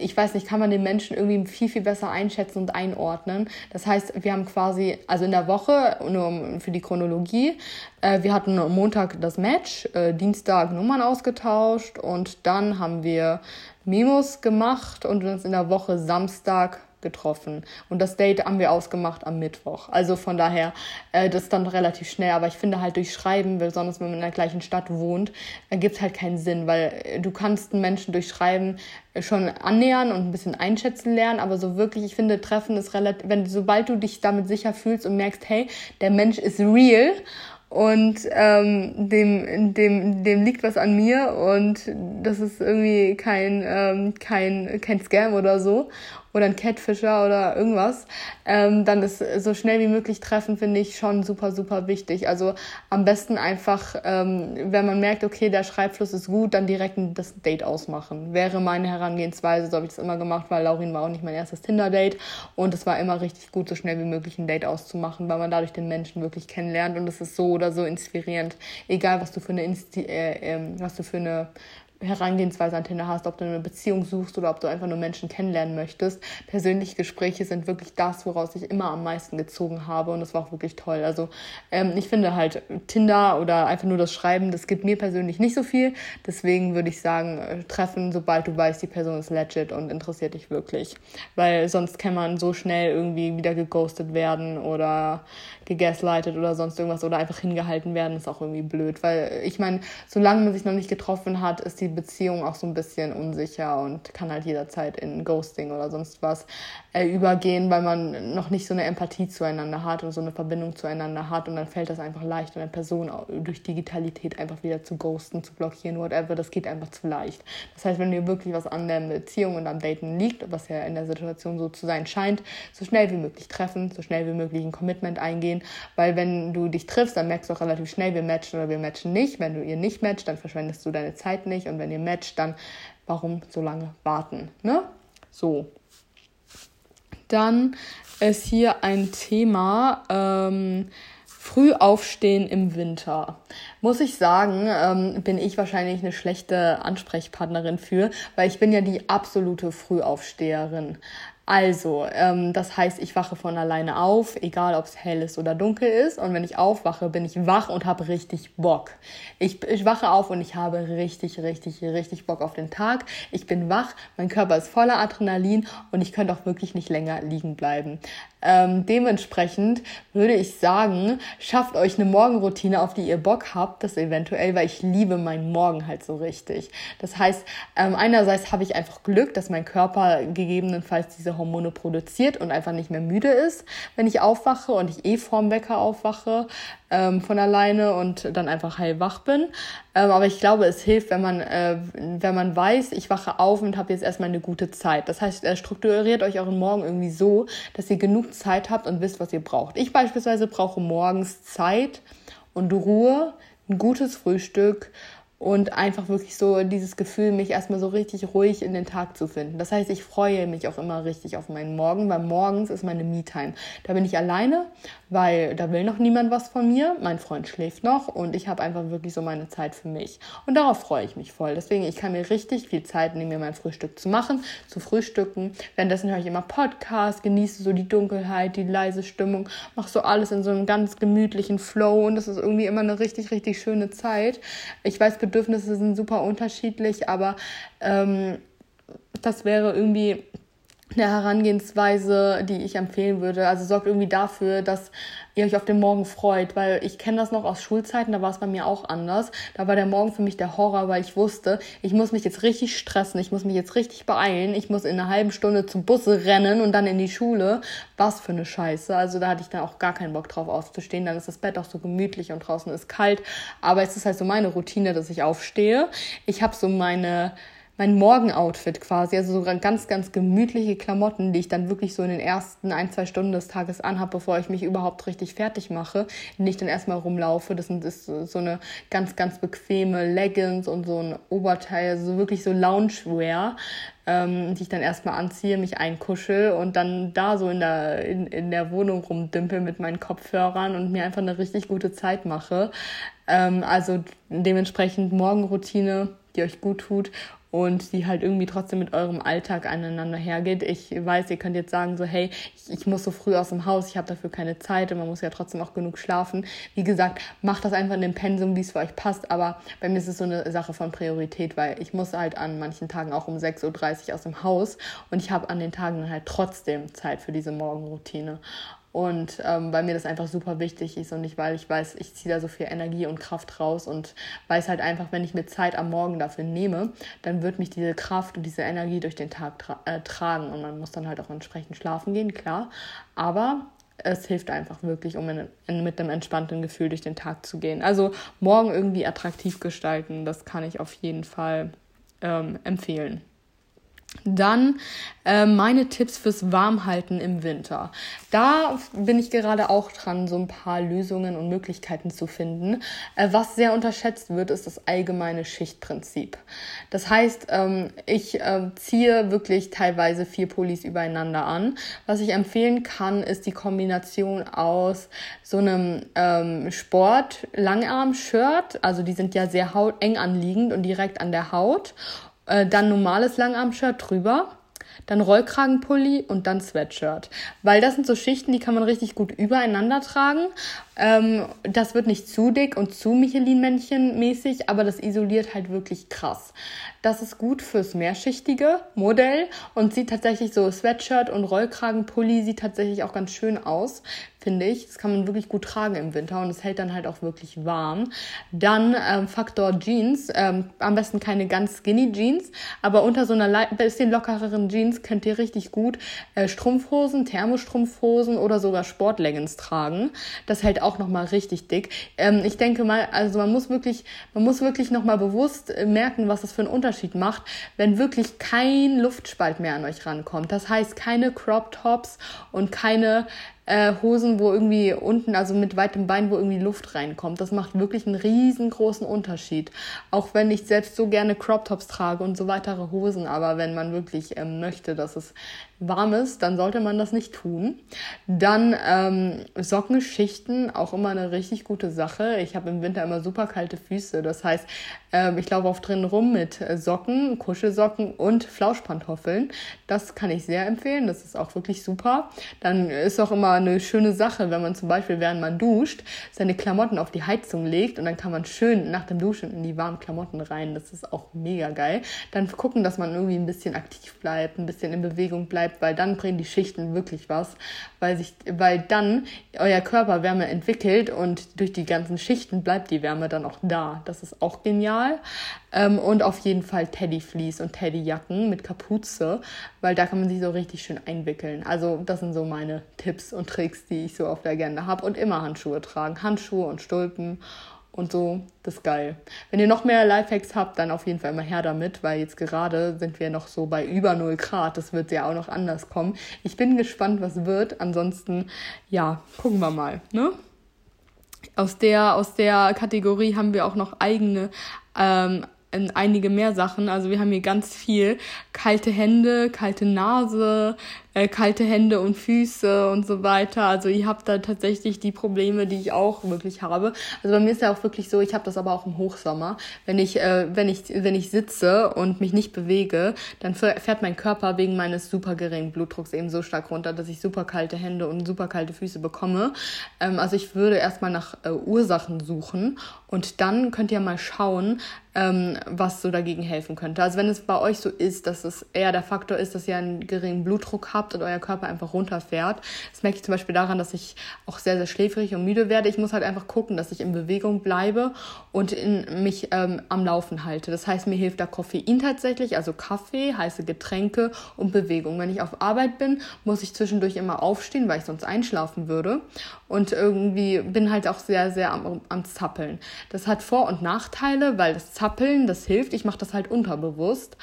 ich weiß nicht, kann man den Menschen irgendwie viel, viel besser einschätzen und einordnen. Das heißt, wir haben quasi, also in der Woche, nur für die Chronologie, äh, wir hatten Montag das Match, äh, Dienstag Nummern ausgetauscht und dann haben wir Memos gemacht und uns in der Woche Samstag getroffen. Und das Date haben wir ausgemacht am Mittwoch. Also von daher, äh, das ist dann relativ schnell. Aber ich finde halt durch Schreiben, besonders wenn man in der gleichen Stadt wohnt, ergibt es halt keinen Sinn, weil äh, du kannst einen Menschen durch Schreiben äh, schon annähern und ein bisschen einschätzen lernen, aber so wirklich, ich finde, Treffen ist relativ, wenn sobald du dich damit sicher fühlst und merkst, hey, der Mensch ist real und ähm, dem, dem, dem liegt was an mir und das ist irgendwie kein, ähm, kein, kein Scam oder so oder ein Catfisher oder irgendwas, ähm, dann ist so schnell wie möglich treffen, finde ich schon super, super wichtig. Also am besten einfach, ähm, wenn man merkt, okay, der Schreibfluss ist gut, dann direkt das Date ausmachen. Wäre meine Herangehensweise, so habe ich das immer gemacht, weil Laurin war auch nicht mein erstes Tinder-Date und es war immer richtig gut, so schnell wie möglich ein Date auszumachen, weil man dadurch den Menschen wirklich kennenlernt und es ist so oder so inspirierend. Egal, was du für eine, Insti äh, äh, was du für eine Herangehensweise an Tinder hast, ob du eine Beziehung suchst oder ob du einfach nur Menschen kennenlernen möchtest. Persönliche Gespräche sind wirklich das, woraus ich immer am meisten gezogen habe und das war auch wirklich toll. Also ähm, ich finde halt Tinder oder einfach nur das Schreiben, das gibt mir persönlich nicht so viel. Deswegen würde ich sagen, äh, treffen, sobald du weißt, die Person ist legit und interessiert dich wirklich. Weil sonst kann man so schnell irgendwie wieder geghostet werden oder gegaslightet oder sonst irgendwas oder einfach hingehalten werden, ist auch irgendwie blöd. Weil ich meine, solange man sich noch nicht getroffen hat, ist die Beziehung auch so ein bisschen unsicher und kann halt jederzeit in Ghosting oder sonst was äh, übergehen, weil man noch nicht so eine Empathie zueinander hat und so eine Verbindung zueinander hat und dann fällt das einfach leicht, eine Person durch Digitalität einfach wieder zu ghosten, zu blockieren, whatever, das geht einfach zu leicht. Das heißt, wenn dir wirklich was an der Beziehung und am Daten liegt, was ja in der Situation so zu sein scheint, so schnell wie möglich treffen, so schnell wie möglich ein Commitment eingehen, weil wenn du dich triffst, dann merkst du auch relativ schnell, wir matchen oder wir matchen nicht. Wenn du ihr nicht matcht, dann verschwendest du deine Zeit nicht und wenn ihr matcht, dann warum so lange warten, ne? So, dann ist hier ein Thema. Ähm, Früh aufstehen im Winter. Muss ich sagen, ähm, bin ich wahrscheinlich eine schlechte Ansprechpartnerin für, weil ich bin ja die absolute Frühaufsteherin. Also, ähm, das heißt, ich wache von alleine auf, egal ob es hell ist oder dunkel ist. Und wenn ich aufwache, bin ich wach und habe richtig Bock. Ich, ich wache auf und ich habe richtig, richtig, richtig Bock auf den Tag. Ich bin wach, mein Körper ist voller Adrenalin und ich könnte auch wirklich nicht länger liegen bleiben. Ähm, dementsprechend würde ich sagen, schafft euch eine Morgenroutine, auf die ihr Bock habt, das eventuell, weil ich liebe meinen Morgen halt so richtig. Das heißt, ähm, einerseits habe ich einfach Glück, dass mein Körper gegebenenfalls diese Hormone produziert und einfach nicht mehr müde ist, wenn ich aufwache und ich eh vorm Wecker aufwache ähm, von alleine und dann einfach hellwach bin. Ähm, aber ich glaube, es hilft, wenn man, äh, wenn man weiß, ich wache auf und habe jetzt erstmal eine gute Zeit. Das heißt, äh, strukturiert euch euren Morgen irgendwie so, dass ihr genug Zeit habt und wisst, was ihr braucht. Ich beispielsweise brauche morgens Zeit und Ruhe, ein gutes Frühstück und einfach wirklich so dieses Gefühl, mich erstmal so richtig ruhig in den Tag zu finden. Das heißt, ich freue mich auch immer richtig auf meinen Morgen, weil morgens ist meine Me-Time. Da bin ich alleine, weil da will noch niemand was von mir. Mein Freund schläft noch und ich habe einfach wirklich so meine Zeit für mich. Und darauf freue ich mich voll. Deswegen, ich kann mir richtig viel Zeit nehmen, mir mein Frühstück zu machen, zu frühstücken. Währenddessen höre ich immer Podcast, genieße so die Dunkelheit, die leise Stimmung, mache so alles in so einem ganz gemütlichen Flow und das ist irgendwie immer eine richtig, richtig schöne Zeit. Ich weiß, Bedürfnisse sind super unterschiedlich, aber ähm, das wäre irgendwie eine Herangehensweise, die ich empfehlen würde. Also sorgt irgendwie dafür, dass ihr euch auf den Morgen freut, weil ich kenne das noch aus Schulzeiten, da war es bei mir auch anders. Da war der Morgen für mich der Horror, weil ich wusste, ich muss mich jetzt richtig stressen, ich muss mich jetzt richtig beeilen, ich muss in einer halben Stunde zum Busse rennen und dann in die Schule. Was für eine Scheiße. Also da hatte ich dann auch gar keinen Bock drauf aufzustehen. Dann ist das Bett auch so gemütlich und draußen ist kalt. Aber es ist halt so meine Routine, dass ich aufstehe. Ich habe so meine mein Morgenoutfit quasi, also so ganz, ganz gemütliche Klamotten, die ich dann wirklich so in den ersten ein, zwei Stunden des Tages anhabe, bevor ich mich überhaupt richtig fertig mache, in ich dann erstmal rumlaufe. Das ist so eine ganz, ganz bequeme Leggings und so ein Oberteil, also wirklich so Loungewear, ähm, die ich dann erstmal anziehe, mich einkuschel und dann da so in der, in, in der Wohnung rumdümpel mit meinen Kopfhörern und mir einfach eine richtig gute Zeit mache. Ähm, also dementsprechend Morgenroutine, die euch gut tut und die halt irgendwie trotzdem mit eurem Alltag aneinander hergeht. Ich weiß, ihr könnt jetzt sagen so, hey, ich, ich muss so früh aus dem Haus, ich habe dafür keine Zeit und man muss ja trotzdem auch genug schlafen. Wie gesagt, macht das einfach in dem Pensum, wie es für euch passt, aber bei mir ist es so eine Sache von Priorität, weil ich muss halt an manchen Tagen auch um 6.30 Uhr aus dem Haus und ich habe an den Tagen halt trotzdem Zeit für diese Morgenroutine. Und ähm, weil mir das einfach super wichtig ist und nicht, weil ich weiß, ich ziehe da so viel Energie und Kraft raus und weiß halt einfach, wenn ich mir Zeit am Morgen dafür nehme, dann wird mich diese Kraft und diese Energie durch den Tag tra äh, tragen und man muss dann halt auch entsprechend schlafen gehen, klar. Aber es hilft einfach wirklich, um in, in, mit einem entspannten Gefühl durch den Tag zu gehen. Also morgen irgendwie attraktiv gestalten, das kann ich auf jeden Fall ähm, empfehlen. Dann äh, meine Tipps fürs Warmhalten im Winter. Da bin ich gerade auch dran, so ein paar Lösungen und Möglichkeiten zu finden. Äh, was sehr unterschätzt wird, ist das allgemeine Schichtprinzip. Das heißt, ähm, ich äh, ziehe wirklich teilweise vier Pullis übereinander an. Was ich empfehlen kann, ist die Kombination aus so einem ähm, Sport-Langarm-Shirt. Also die sind ja sehr eng anliegend und direkt an der Haut äh, dann normales Langarm-Shirt drüber, dann Rollkragenpulli und dann Sweatshirt. Weil das sind so Schichten, die kann man richtig gut übereinander tragen. Ähm, das wird nicht zu dick und zu Michelin-Männchen mäßig, aber das isoliert halt wirklich krass. Das ist gut fürs mehrschichtige Modell und sieht tatsächlich so Sweatshirt und Rollkragenpulli sieht tatsächlich auch ganz schön aus, finde ich. Das kann man wirklich gut tragen im Winter und es hält dann halt auch wirklich warm. Dann ähm, Faktor Jeans, ähm, am besten keine ganz skinny Jeans, aber unter so einer bisschen lockereren Jeans könnt ihr richtig gut äh, Strumpfhosen, Thermostrumpfhosen oder sogar Sportleggings tragen. Das hält auch nochmal richtig dick. Ähm, ich denke mal, also man muss wirklich, man muss wirklich nochmal bewusst äh, merken, was das für ein Unterschied Unterschied macht, wenn wirklich kein Luftspalt mehr an euch rankommt. Das heißt, keine Crop Tops und keine äh, Hosen, wo irgendwie unten, also mit weitem Bein, wo irgendwie Luft reinkommt. Das macht wirklich einen riesengroßen Unterschied. Auch wenn ich selbst so gerne Crop Tops trage und so weitere Hosen, aber wenn man wirklich ähm, möchte, dass es warm ist, dann sollte man das nicht tun. Dann ähm, Sockenschichten, auch immer eine richtig gute Sache. Ich habe im Winter immer super kalte Füße. Das heißt, ähm, ich laufe oft drin rum mit Socken, Kuschelsocken und Flauschpantoffeln. Das kann ich sehr empfehlen. Das ist auch wirklich super. Dann ist auch immer eine schöne Sache, wenn man zum Beispiel, während man duscht, seine Klamotten auf die Heizung legt und dann kann man schön nach dem Duschen in die warmen Klamotten rein. Das ist auch mega geil. Dann gucken, dass man irgendwie ein bisschen aktiv bleibt, ein bisschen in Bewegung bleibt, weil dann bringen die Schichten wirklich was, weil sich, weil dann euer Körper Wärme entwickelt und durch die ganzen Schichten bleibt die Wärme dann auch da. Das ist auch genial. Ähm, und auf jeden Fall Teddyfleece und Teddyjacken mit Kapuze, weil da kann man sich so richtig schön einwickeln. Also das sind so meine Tipps und Tricks, die ich so auf der Agenda habe. Und immer Handschuhe tragen. Handschuhe und Stulpen und so, das ist geil. Wenn ihr noch mehr Lifehacks habt, dann auf jeden Fall immer her damit, weil jetzt gerade sind wir noch so bei über 0 Grad. Das wird ja auch noch anders kommen. Ich bin gespannt, was wird. Ansonsten, ja, gucken wir mal, ne? Aus der, aus der Kategorie haben wir auch noch eigene ähm, einige mehr Sachen. Also wir haben hier ganz viel kalte Hände, kalte Nase, äh, kalte Hände und Füße und so weiter. Also ihr habt da tatsächlich die Probleme, die ich auch wirklich habe. Also bei mir ist ja auch wirklich so, ich habe das aber auch im Hochsommer. Wenn ich, äh, wenn ich, wenn ich sitze und mich nicht bewege, dann fährt mein Körper wegen meines super geringen Blutdrucks eben so stark runter, dass ich super kalte Hände und super kalte Füße bekomme. Ähm, also ich würde erstmal nach äh, Ursachen suchen und dann könnt ihr mal schauen, ähm, was so dagegen helfen könnte. Also wenn es bei euch so ist, dass es eher der Faktor ist, dass ihr einen geringen Blutdruck habt, habt und euer Körper einfach runterfährt. Das merke ich zum Beispiel daran, dass ich auch sehr, sehr schläfrig und müde werde. Ich muss halt einfach gucken, dass ich in Bewegung bleibe und in mich ähm, am Laufen halte. Das heißt, mir hilft da Koffein tatsächlich, also Kaffee, heiße Getränke und Bewegung. Wenn ich auf Arbeit bin, muss ich zwischendurch immer aufstehen, weil ich sonst einschlafen würde. Und irgendwie bin halt auch sehr, sehr am, am Zappeln. Das hat Vor- und Nachteile, weil das Zappeln, das hilft. Ich mache das halt unterbewusst.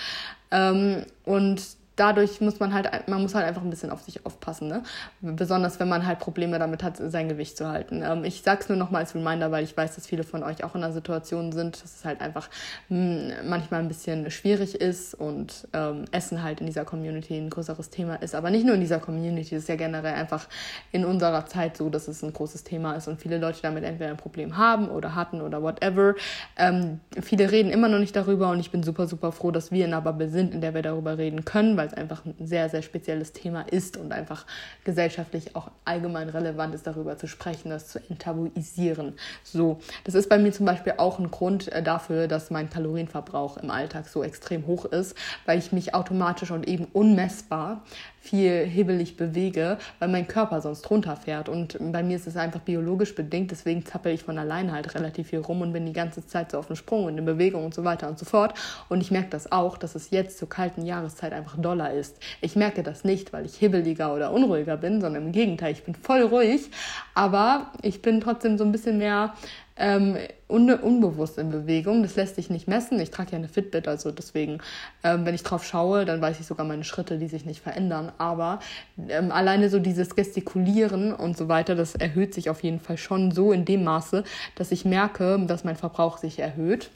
Ähm, und dadurch muss man halt, man muss halt einfach ein bisschen auf sich aufpassen, ne? Besonders wenn man halt Probleme damit hat, sein Gewicht zu halten. Ähm, ich sag's nur nochmal als Reminder, weil ich weiß, dass viele von euch auch in einer Situation sind, dass es halt einfach mh, hm, manchmal ein bisschen schwierig ist und ähm, Essen halt in dieser Community ein größeres Thema ist. Aber nicht nur in dieser Community, es ist ja generell einfach in unserer Zeit so, dass es ein großes Thema ist und viele Leute damit entweder ein Problem haben oder hatten oder whatever. Ähm, viele reden immer noch nicht darüber und ich bin super, super froh, dass wir in einer Bubble sind, in der wir darüber reden können, weil es einfach ein sehr, sehr spezielles Thema ist und einfach gesellschaftlich auch allgemein relevant ist, darüber zu sprechen, das zu enttabuisieren. So, das ist bei mir zum Beispiel auch ein Grund äh, dafür, dass mein Kalorienverbrauch im Alltag so extrem hoch ist, weil ich mich automatisch und eben unmessbar viel hibbelig bewege, weil mein Körper sonst runterfährt. Und bei mir ist es einfach biologisch bedingt, deswegen zappel ich von alleine halt relativ viel rum und bin die ganze Zeit so auf dem Sprung und in Bewegung und so weiter und so fort. Und ich merke das auch, dass es jetzt zur kalten Jahreszeit einfach doller ist. Ich merke das nicht, weil ich hibbeliger oder unruhiger bin, sondern im Gegenteil, ich bin voll ruhig, aber ich bin trotzdem so ein bisschen mehr ähm, un unbewusst in Bewegung. Das lässt sich nicht messen. Ich trage ja eine Fitbit, also deswegen, ähm, wenn ich drauf schaue, dann weiß ich sogar meine Schritte, die sich nicht verändern. Aber ähm, alleine so dieses Gestikulieren und so weiter, das erhöht sich auf jeden Fall schon so in dem Maße, dass ich merke, dass mein Verbrauch sich erhöht.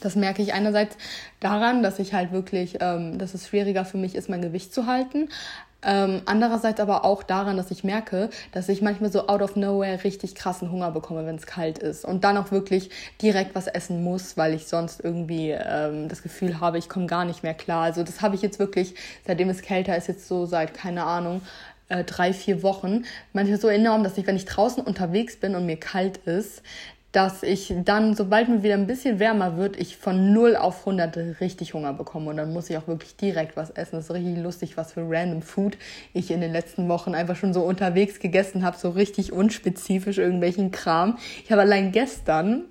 Das merke ich einerseits daran, dass ich halt wirklich, ähm, dass es schwieriger für mich ist, mein Gewicht zu halten. Ähm, andererseits aber auch daran, dass ich merke, dass ich manchmal so out of nowhere richtig krassen Hunger bekomme, wenn es kalt ist. Und dann auch wirklich direkt was essen muss, weil ich sonst irgendwie ähm, das Gefühl habe, ich komme gar nicht mehr klar. Also das habe ich jetzt wirklich, seitdem es kälter ist, jetzt so seit, keine Ahnung, äh, drei, vier Wochen, manchmal so enorm, dass ich, wenn ich draußen unterwegs bin und mir kalt ist, dass ich dann, sobald mir wieder ein bisschen wärmer wird, ich von 0 auf 100 richtig Hunger bekomme. Und dann muss ich auch wirklich direkt was essen. Das ist richtig lustig, was für random Food ich in den letzten Wochen einfach schon so unterwegs gegessen habe. So richtig unspezifisch irgendwelchen Kram. Ich habe allein gestern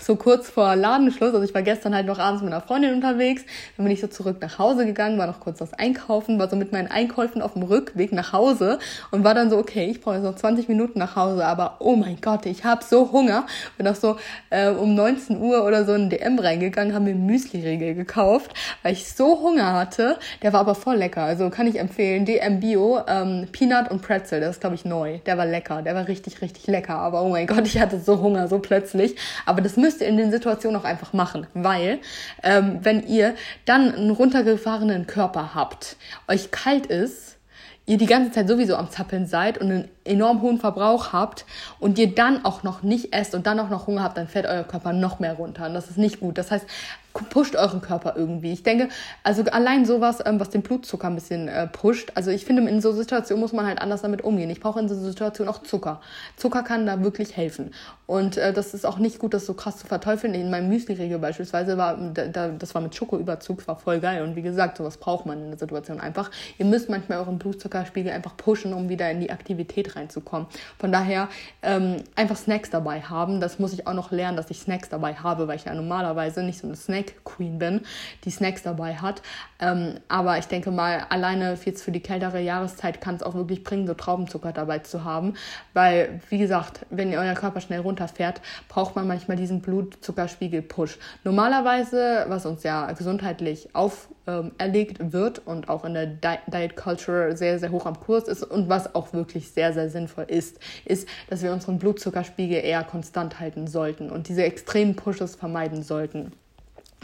so kurz vor Ladenschluss, also ich war gestern halt noch abends mit einer Freundin unterwegs, dann bin ich so zurück nach Hause gegangen, war noch kurz was einkaufen, war so mit meinen Einkäufen auf dem Rückweg nach Hause und war dann so, okay, ich brauche jetzt noch 20 Minuten nach Hause, aber oh mein Gott, ich habe so Hunger. Bin auch so äh, um 19 Uhr oder so in den DM reingegangen, haben mir Müsli-Riegel gekauft, weil ich so Hunger hatte. Der war aber voll lecker, also kann ich empfehlen. DM Bio, ähm, Peanut und Pretzel, das ist glaube ich neu. Der war lecker, der war richtig, richtig lecker, aber oh mein Gott, ich hatte so Hunger, so plötzlich. Aber das müsst ihr in den Situationen auch einfach machen, weil ähm, wenn ihr dann einen runtergefahrenen Körper habt, euch kalt ist, ihr die ganze Zeit sowieso am Zappeln seid und einen enorm hohen Verbrauch habt und ihr dann auch noch nicht esst und dann auch noch Hunger habt, dann fährt euer Körper noch mehr runter und das ist nicht gut. Das heißt, pusht euren Körper irgendwie. Ich denke, also allein sowas, ähm, was den Blutzucker ein bisschen äh, pusht. Also ich finde, in so Situationen muss man halt anders damit umgehen. Ich brauche in so Situationen auch Zucker. Zucker kann da wirklich helfen. Und äh, das ist auch nicht gut, das so krass zu verteufeln. In meinem Müsli-Riegel beispielsweise war, da, das war mit Schokoüberzug, war voll geil. Und wie gesagt, sowas braucht man in der Situation einfach. Ihr müsst manchmal euren Blutzuckerspiegel einfach pushen, um wieder in die Aktivität reinzukommen. Von daher ähm, einfach Snacks dabei haben. Das muss ich auch noch lernen, dass ich Snacks dabei habe, weil ich ja normalerweise nicht so eine Snack Snack Queen bin, die Snacks dabei hat. Ähm, aber ich denke mal, alleine jetzt für die kältere Jahreszeit kann es auch wirklich bringen, so Traubenzucker dabei zu haben. Weil, wie gesagt, wenn euer Körper schnell runterfährt, braucht man manchmal diesen Blutzuckerspiegel-Push. Normalerweise, was uns ja gesundheitlich auferlegt ähm, wird und auch in der Diet Culture sehr, sehr hoch am Kurs ist und was auch wirklich sehr, sehr sinnvoll ist, ist, dass wir unseren Blutzuckerspiegel eher konstant halten sollten und diese extremen Pushes vermeiden sollten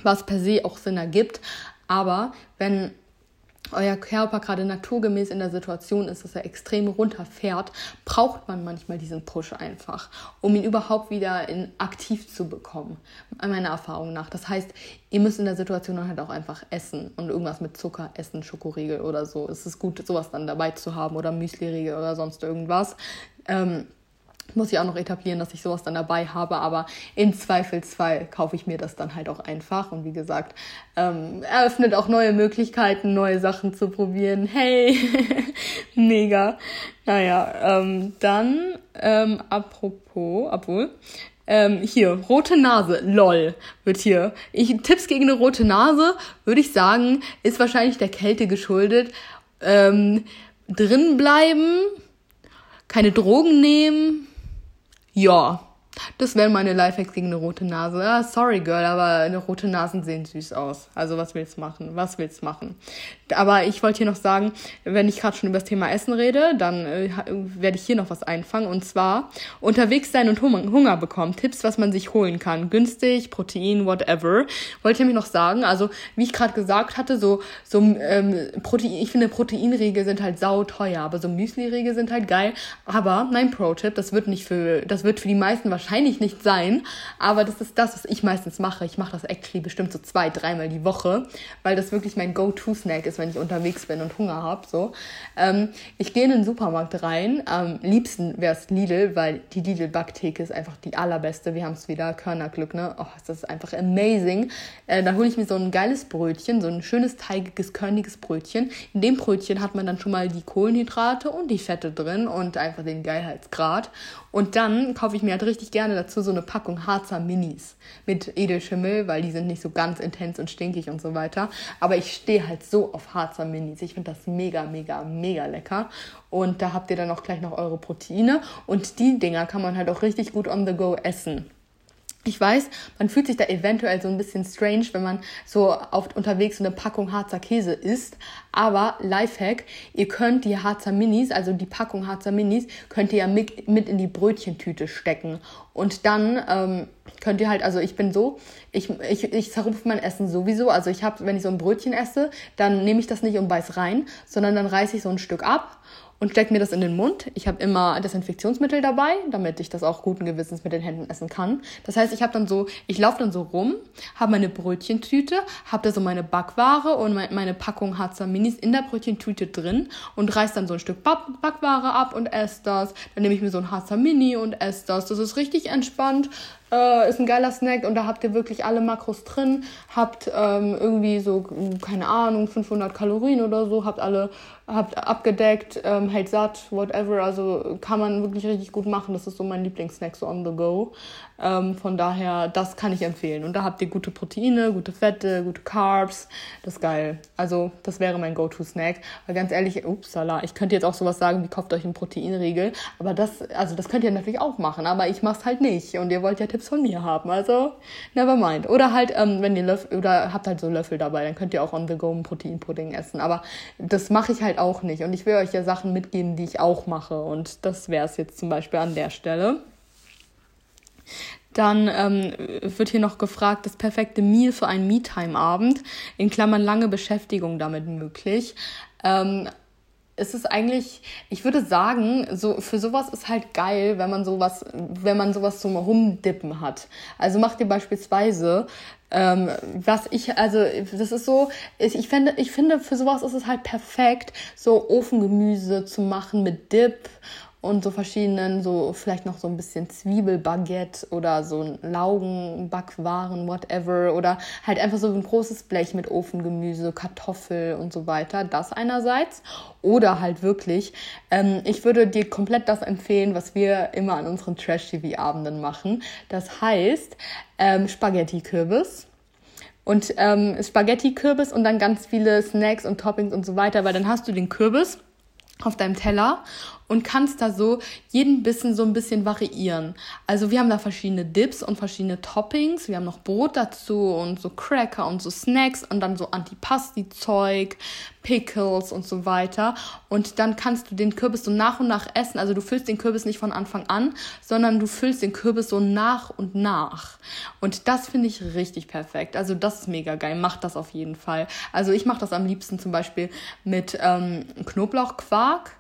was per se auch Sinn ergibt. Aber wenn euer Körper gerade naturgemäß in der Situation ist, dass er extrem runterfährt, braucht man manchmal diesen Push einfach, um ihn überhaupt wieder in aktiv zu bekommen, meiner Erfahrung nach. Das heißt, ihr müsst in der Situation dann halt auch einfach essen und irgendwas mit Zucker essen, Schokoriegel oder so. Es ist gut, sowas dann dabei zu haben oder Müsliriegel oder sonst irgendwas. Ähm, muss ich auch noch etablieren, dass ich sowas dann dabei habe, aber im Zweifelsfall kaufe ich mir das dann halt auch einfach. Und wie gesagt, ähm, eröffnet auch neue Möglichkeiten, neue Sachen zu probieren. Hey, mega. Naja, ähm, dann, ähm, apropos, obwohl, ähm, hier, rote Nase, lol, wird hier. Ich, Tipps gegen eine rote Nase, würde ich sagen, ist wahrscheinlich der Kälte geschuldet. Ähm, drin bleiben, keine Drogen nehmen, ja, das wären meine Lifehacks gegen eine rote Nase. Ah, sorry, Girl, aber eine rote Nasen sehen süß aus. Also was willst du machen? Was willst du machen? Aber ich wollte hier noch sagen, wenn ich gerade schon über das Thema Essen rede, dann äh, werde ich hier noch was einfangen. Und zwar unterwegs sein und Hunger bekommen. Tipps, was man sich holen kann. Günstig, Protein, whatever. Wollte ich nämlich noch sagen, also wie ich gerade gesagt hatte, so, so ähm, Protein, ich finde Proteinriegel sind halt sau teuer, aber so Müsli-Riegel sind halt geil. Aber mein Pro-Tipp, das wird nicht für, das wird für die meisten wahrscheinlich nicht sein, aber das ist das, was ich meistens mache. Ich mache das actually bestimmt so zwei, dreimal die Woche, weil das wirklich mein Go-To-Snack ist ist, wenn ich unterwegs bin und Hunger habe. So. Ähm, ich gehe in den Supermarkt rein. Am liebsten wäre es Lidl, weil die Lidl-Backtheke ist einfach die allerbeste. Wir haben es wieder, Körnerglück, ne? Oh, das ist einfach amazing. Äh, da hole ich mir so ein geiles Brötchen, so ein schönes, teigiges, körniges Brötchen. In dem Brötchen hat man dann schon mal die Kohlenhydrate und die Fette drin und einfach den Geilheitsgrad. Und dann kaufe ich mir halt richtig gerne dazu so eine Packung Harzer Minis mit Edelschimmel, weil die sind nicht so ganz intens und stinkig und so weiter. Aber ich stehe halt so auf Harzer Minis. Ich finde das mega, mega, mega lecker. Und da habt ihr dann auch gleich noch eure Proteine. Und die Dinger kann man halt auch richtig gut on the go essen. Ich weiß, man fühlt sich da eventuell so ein bisschen strange, wenn man so auf, unterwegs so eine Packung Harzer Käse isst. Aber Lifehack, ihr könnt die Harzer Minis, also die Packung Harzer Minis, könnt ihr ja mit, mit in die Brötchentüte stecken. Und dann ähm, könnt ihr halt, also ich bin so, ich, ich, ich zerrupfe mein Essen sowieso. Also ich habe, wenn ich so ein Brötchen esse, dann nehme ich das nicht und beiß rein, sondern dann reiße ich so ein Stück ab und stecke mir das in den Mund. Ich habe immer Desinfektionsmittel dabei, damit ich das auch guten Gewissens mit den Händen essen kann. Das heißt, ich habe dann so, ich laufe dann so rum, habe meine Brötchentüte, habe da so meine Backware und meine Packung Harzer Minis in der Brötchentüte drin und reiß dann so ein Stück Backware ab und esse das. Dann nehme ich mir so ein Harzer Mini und esse das. Das ist richtig entspannt. Äh, ist ein geiler Snack und da habt ihr wirklich alle Makros drin. Habt ähm, irgendwie so, keine Ahnung, 500 Kalorien oder so. Habt alle habt abgedeckt, ähm, hält satt, whatever. Also kann man wirklich richtig gut machen. Das ist so mein Lieblingssnack, so on the go. Ähm, von daher, das kann ich empfehlen. Und da habt ihr gute Proteine, gute Fette, gute Carbs. Das ist geil. Also, das wäre mein Go-To-Snack. Weil ganz ehrlich, upsala, ich könnte jetzt auch sowas sagen, wie kauft euch einen Proteinriegel. Aber das, also das könnt ihr natürlich auch machen. Aber ich mach's halt nicht. Und ihr wollt ja Tipps von mir haben. Also, never mind. Oder halt, ähm, wenn ihr Löffel, oder habt halt so Löffel dabei, dann könnt ihr auch on the go einen Proteinpudding essen. Aber das mache ich halt auch nicht. Und ich will euch ja Sachen mitgeben, die ich auch mache. Und das wäre es jetzt zum Beispiel an der Stelle. Dann ähm, wird hier noch gefragt, das perfekte Meal für einen Me-Time-Abend, in Klammern lange Beschäftigung damit möglich. Ähm, es ist eigentlich, ich würde sagen, so für sowas ist halt geil, wenn man sowas, wenn man sowas zum Rumdippen hat. Also macht ihr beispielsweise, ähm, was ich, also das ist so, ich, ich finde, ich finde für sowas ist es halt perfekt, so Ofengemüse zu machen mit Dip und so verschiedenen, so vielleicht noch so ein bisschen Zwiebelbaguette oder so Laugenbackwaren, whatever. Oder halt einfach so ein großes Blech mit Ofengemüse, Kartoffel und so weiter. Das einerseits. Oder halt wirklich, ähm, ich würde dir komplett das empfehlen, was wir immer an unseren Trash-TV-Abenden machen. Das heißt ähm, Spaghetti-Kürbis und ähm, Spaghetti-Kürbis und dann ganz viele Snacks und Toppings und so weiter, weil dann hast du den Kürbis auf deinem Teller und kannst da so jeden Bissen so ein bisschen variieren. Also wir haben da verschiedene Dips und verschiedene Toppings. Wir haben noch Brot dazu und so Cracker und so Snacks und dann so Antipasti-Zeug, Pickles und so weiter. Und dann kannst du den Kürbis so nach und nach essen. Also du füllst den Kürbis nicht von Anfang an, sondern du füllst den Kürbis so nach und nach. Und das finde ich richtig perfekt. Also das ist mega geil. Macht das auf jeden Fall. Also ich mache das am liebsten zum Beispiel mit ähm, Knoblauchquark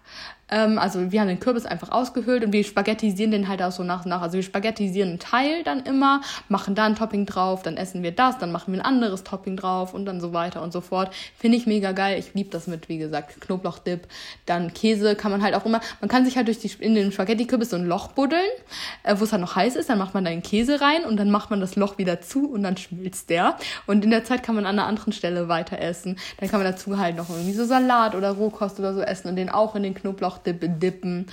Ähm, also wir haben den Kürbis einfach ausgehöhlt und wir spaghettisieren den halt auch so nach und nach. Also wir spaghettisieren einen Teil dann immer, machen da ein Topping drauf, dann essen wir das, dann machen wir ein anderes Topping drauf und dann so weiter und so fort. Finde ich mega geil. Ich liebe das mit, wie gesagt, Knoblauchdip. Dann Käse kann man halt auch immer, man kann sich halt durch die, in den Spaghetti-Kürbis so ein Loch buddeln, äh, wo es halt noch heiß ist, dann macht man da den Käse rein und dann macht man das Loch wieder zu und dann schmilzt der. Und in der Zeit kann man an einer anderen Stelle weiter essen. Dann kann man dazu halt noch irgendwie so Salat oder Rohkost oder so essen und den auch in den Knoblauch Knoblauchdippe dippen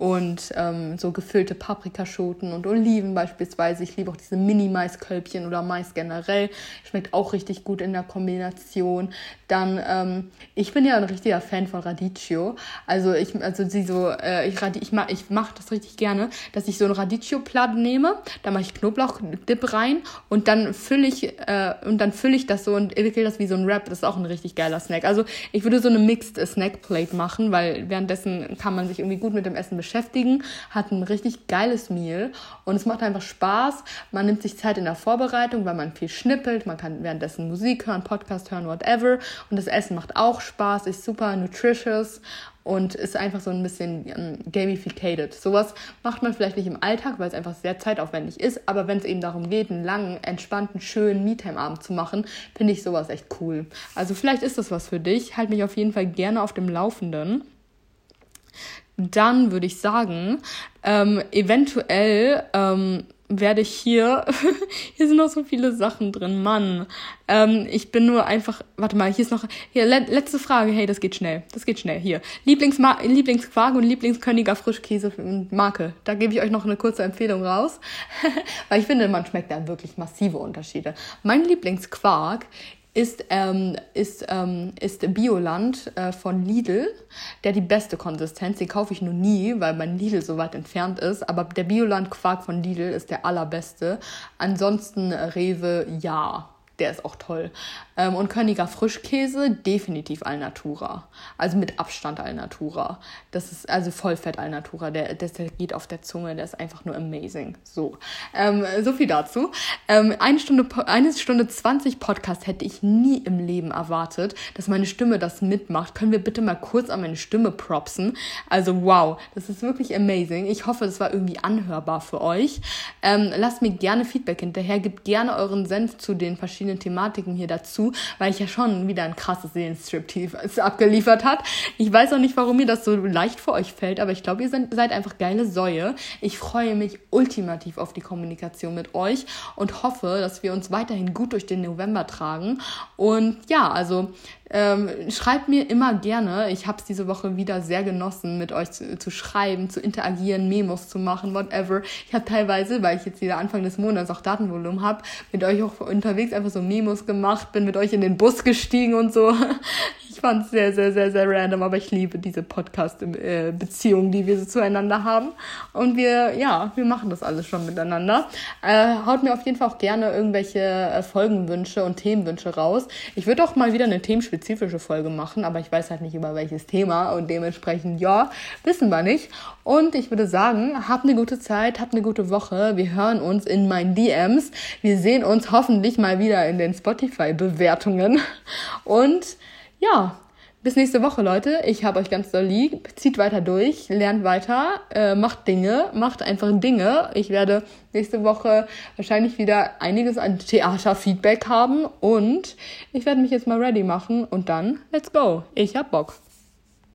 und ähm, so gefüllte Paprikaschoten und Oliven beispielsweise. Ich liebe auch diese Mini-Maiskölbchen oder Mais generell. Schmeckt auch richtig gut in der Kombination. Dann, ähm, ich bin ja ein richtiger Fan von Radicchio. Also ich, also sie so, äh, ich, ich mache ich mach das richtig gerne, dass ich so ein Radicchio-Platt nehme, da mache ich Knoblauchdip rein und dann fülle ich, äh, und dann fülle ich das so und entwickle das wie so ein Wrap. Das ist auch ein richtig geiler Snack. Also ich würde so eine Mixed Snack Plate machen, weil währenddessen kann man sich irgendwie gut mit dem Essen beschäftigen beschäftigen, hat ein richtig geiles Meal und es macht einfach Spaß. Man nimmt sich Zeit in der Vorbereitung, weil man viel schnippelt, man kann währenddessen Musik hören, Podcast hören, whatever. Und das Essen macht auch Spaß, ist super nutritious und ist einfach so ein bisschen um, gamificated. Sowas macht man vielleicht nicht im Alltag, weil es einfach sehr zeitaufwendig ist, aber wenn es eben darum geht, einen langen, entspannten, schönen Me-Time-Abend zu machen, finde ich sowas echt cool. Also vielleicht ist das was für dich. Halt mich auf jeden Fall gerne auf dem Laufenden dann würde ich sagen, ähm, eventuell ähm, werde ich hier, hier sind noch so viele Sachen drin, Mann. Ähm, ich bin nur einfach, warte mal, hier ist noch, hier, le letzte Frage, hey, das geht schnell, das geht schnell, hier. Lieblingsma Lieblingsquark und Lieblingsköniger Frischkäse Marke, da gebe ich euch noch eine kurze Empfehlung raus, weil ich finde, man schmeckt da wirklich massive Unterschiede. Mein Lieblingsquark ist, ähm, ist, ähm, ist Bioland äh, von Lidl, der die beste Konsistenz. Den kaufe ich nur nie, weil mein Lidl so weit entfernt ist. Aber der Bioland Quark von Lidl ist der allerbeste. Ansonsten Rewe, ja der ist auch toll. Ähm, und Königer Frischkäse, definitiv Alnatura. Also mit Abstand Alnatura. Das ist also Vollfett Alnatura. Der, der, geht auf der Zunge, der ist einfach nur amazing. So, ähm, so viel dazu. Ähm, eine Stunde, eine Stunde 20 Podcast hätte ich nie im Leben erwartet, dass meine Stimme das mitmacht. Können wir bitte mal kurz an meine Stimme propsen? Also wow, das ist wirklich amazing. Ich hoffe, das war irgendwie anhörbar für euch. Ähm, lasst mir gerne Feedback hinterher. Gebt gerne euren Senf zu den verschiedenen Thematiken hier dazu, weil ich ja schon wieder ein krasses Seelenstrip abgeliefert hat. Ich weiß auch nicht, warum mir das so leicht vor euch fällt, aber ich glaube, ihr seid einfach geile Säue. Ich freue mich ultimativ auf die Kommunikation mit euch und hoffe, dass wir uns weiterhin gut durch den November tragen. Und ja, also ähm, schreibt mir immer gerne. Ich habe es diese Woche wieder sehr genossen, mit euch zu, zu, schreiben, zu interagieren, Memos zu machen, whatever. Ich habe teilweise, weil ich jetzt wieder Anfang des Monats auch Datenvolumen habe, mit euch auch unterwegs einfach so Memos gemacht, bin mit euch in den Bus gestiegen und so. Fand es sehr, sehr, sehr, sehr random, aber ich liebe diese Podcast-Beziehung, die wir so zueinander haben. Und wir, ja, wir machen das alles schon miteinander. Äh, haut mir auf jeden Fall auch gerne irgendwelche äh, Folgenwünsche und Themenwünsche raus. Ich würde auch mal wieder eine themenspezifische Folge machen, aber ich weiß halt nicht über welches Thema und dementsprechend, ja, wissen wir nicht. Und ich würde sagen, habt eine gute Zeit, habt eine gute Woche. Wir hören uns in meinen DMs. Wir sehen uns hoffentlich mal wieder in den Spotify-Bewertungen. Und ja, bis nächste Woche, Leute. Ich habe euch ganz doll lieb. Zieht weiter durch, lernt weiter, äh, macht Dinge, macht einfach Dinge. Ich werde nächste Woche wahrscheinlich wieder einiges an Theaterfeedback haben und ich werde mich jetzt mal ready machen und dann let's go. Ich hab Bock.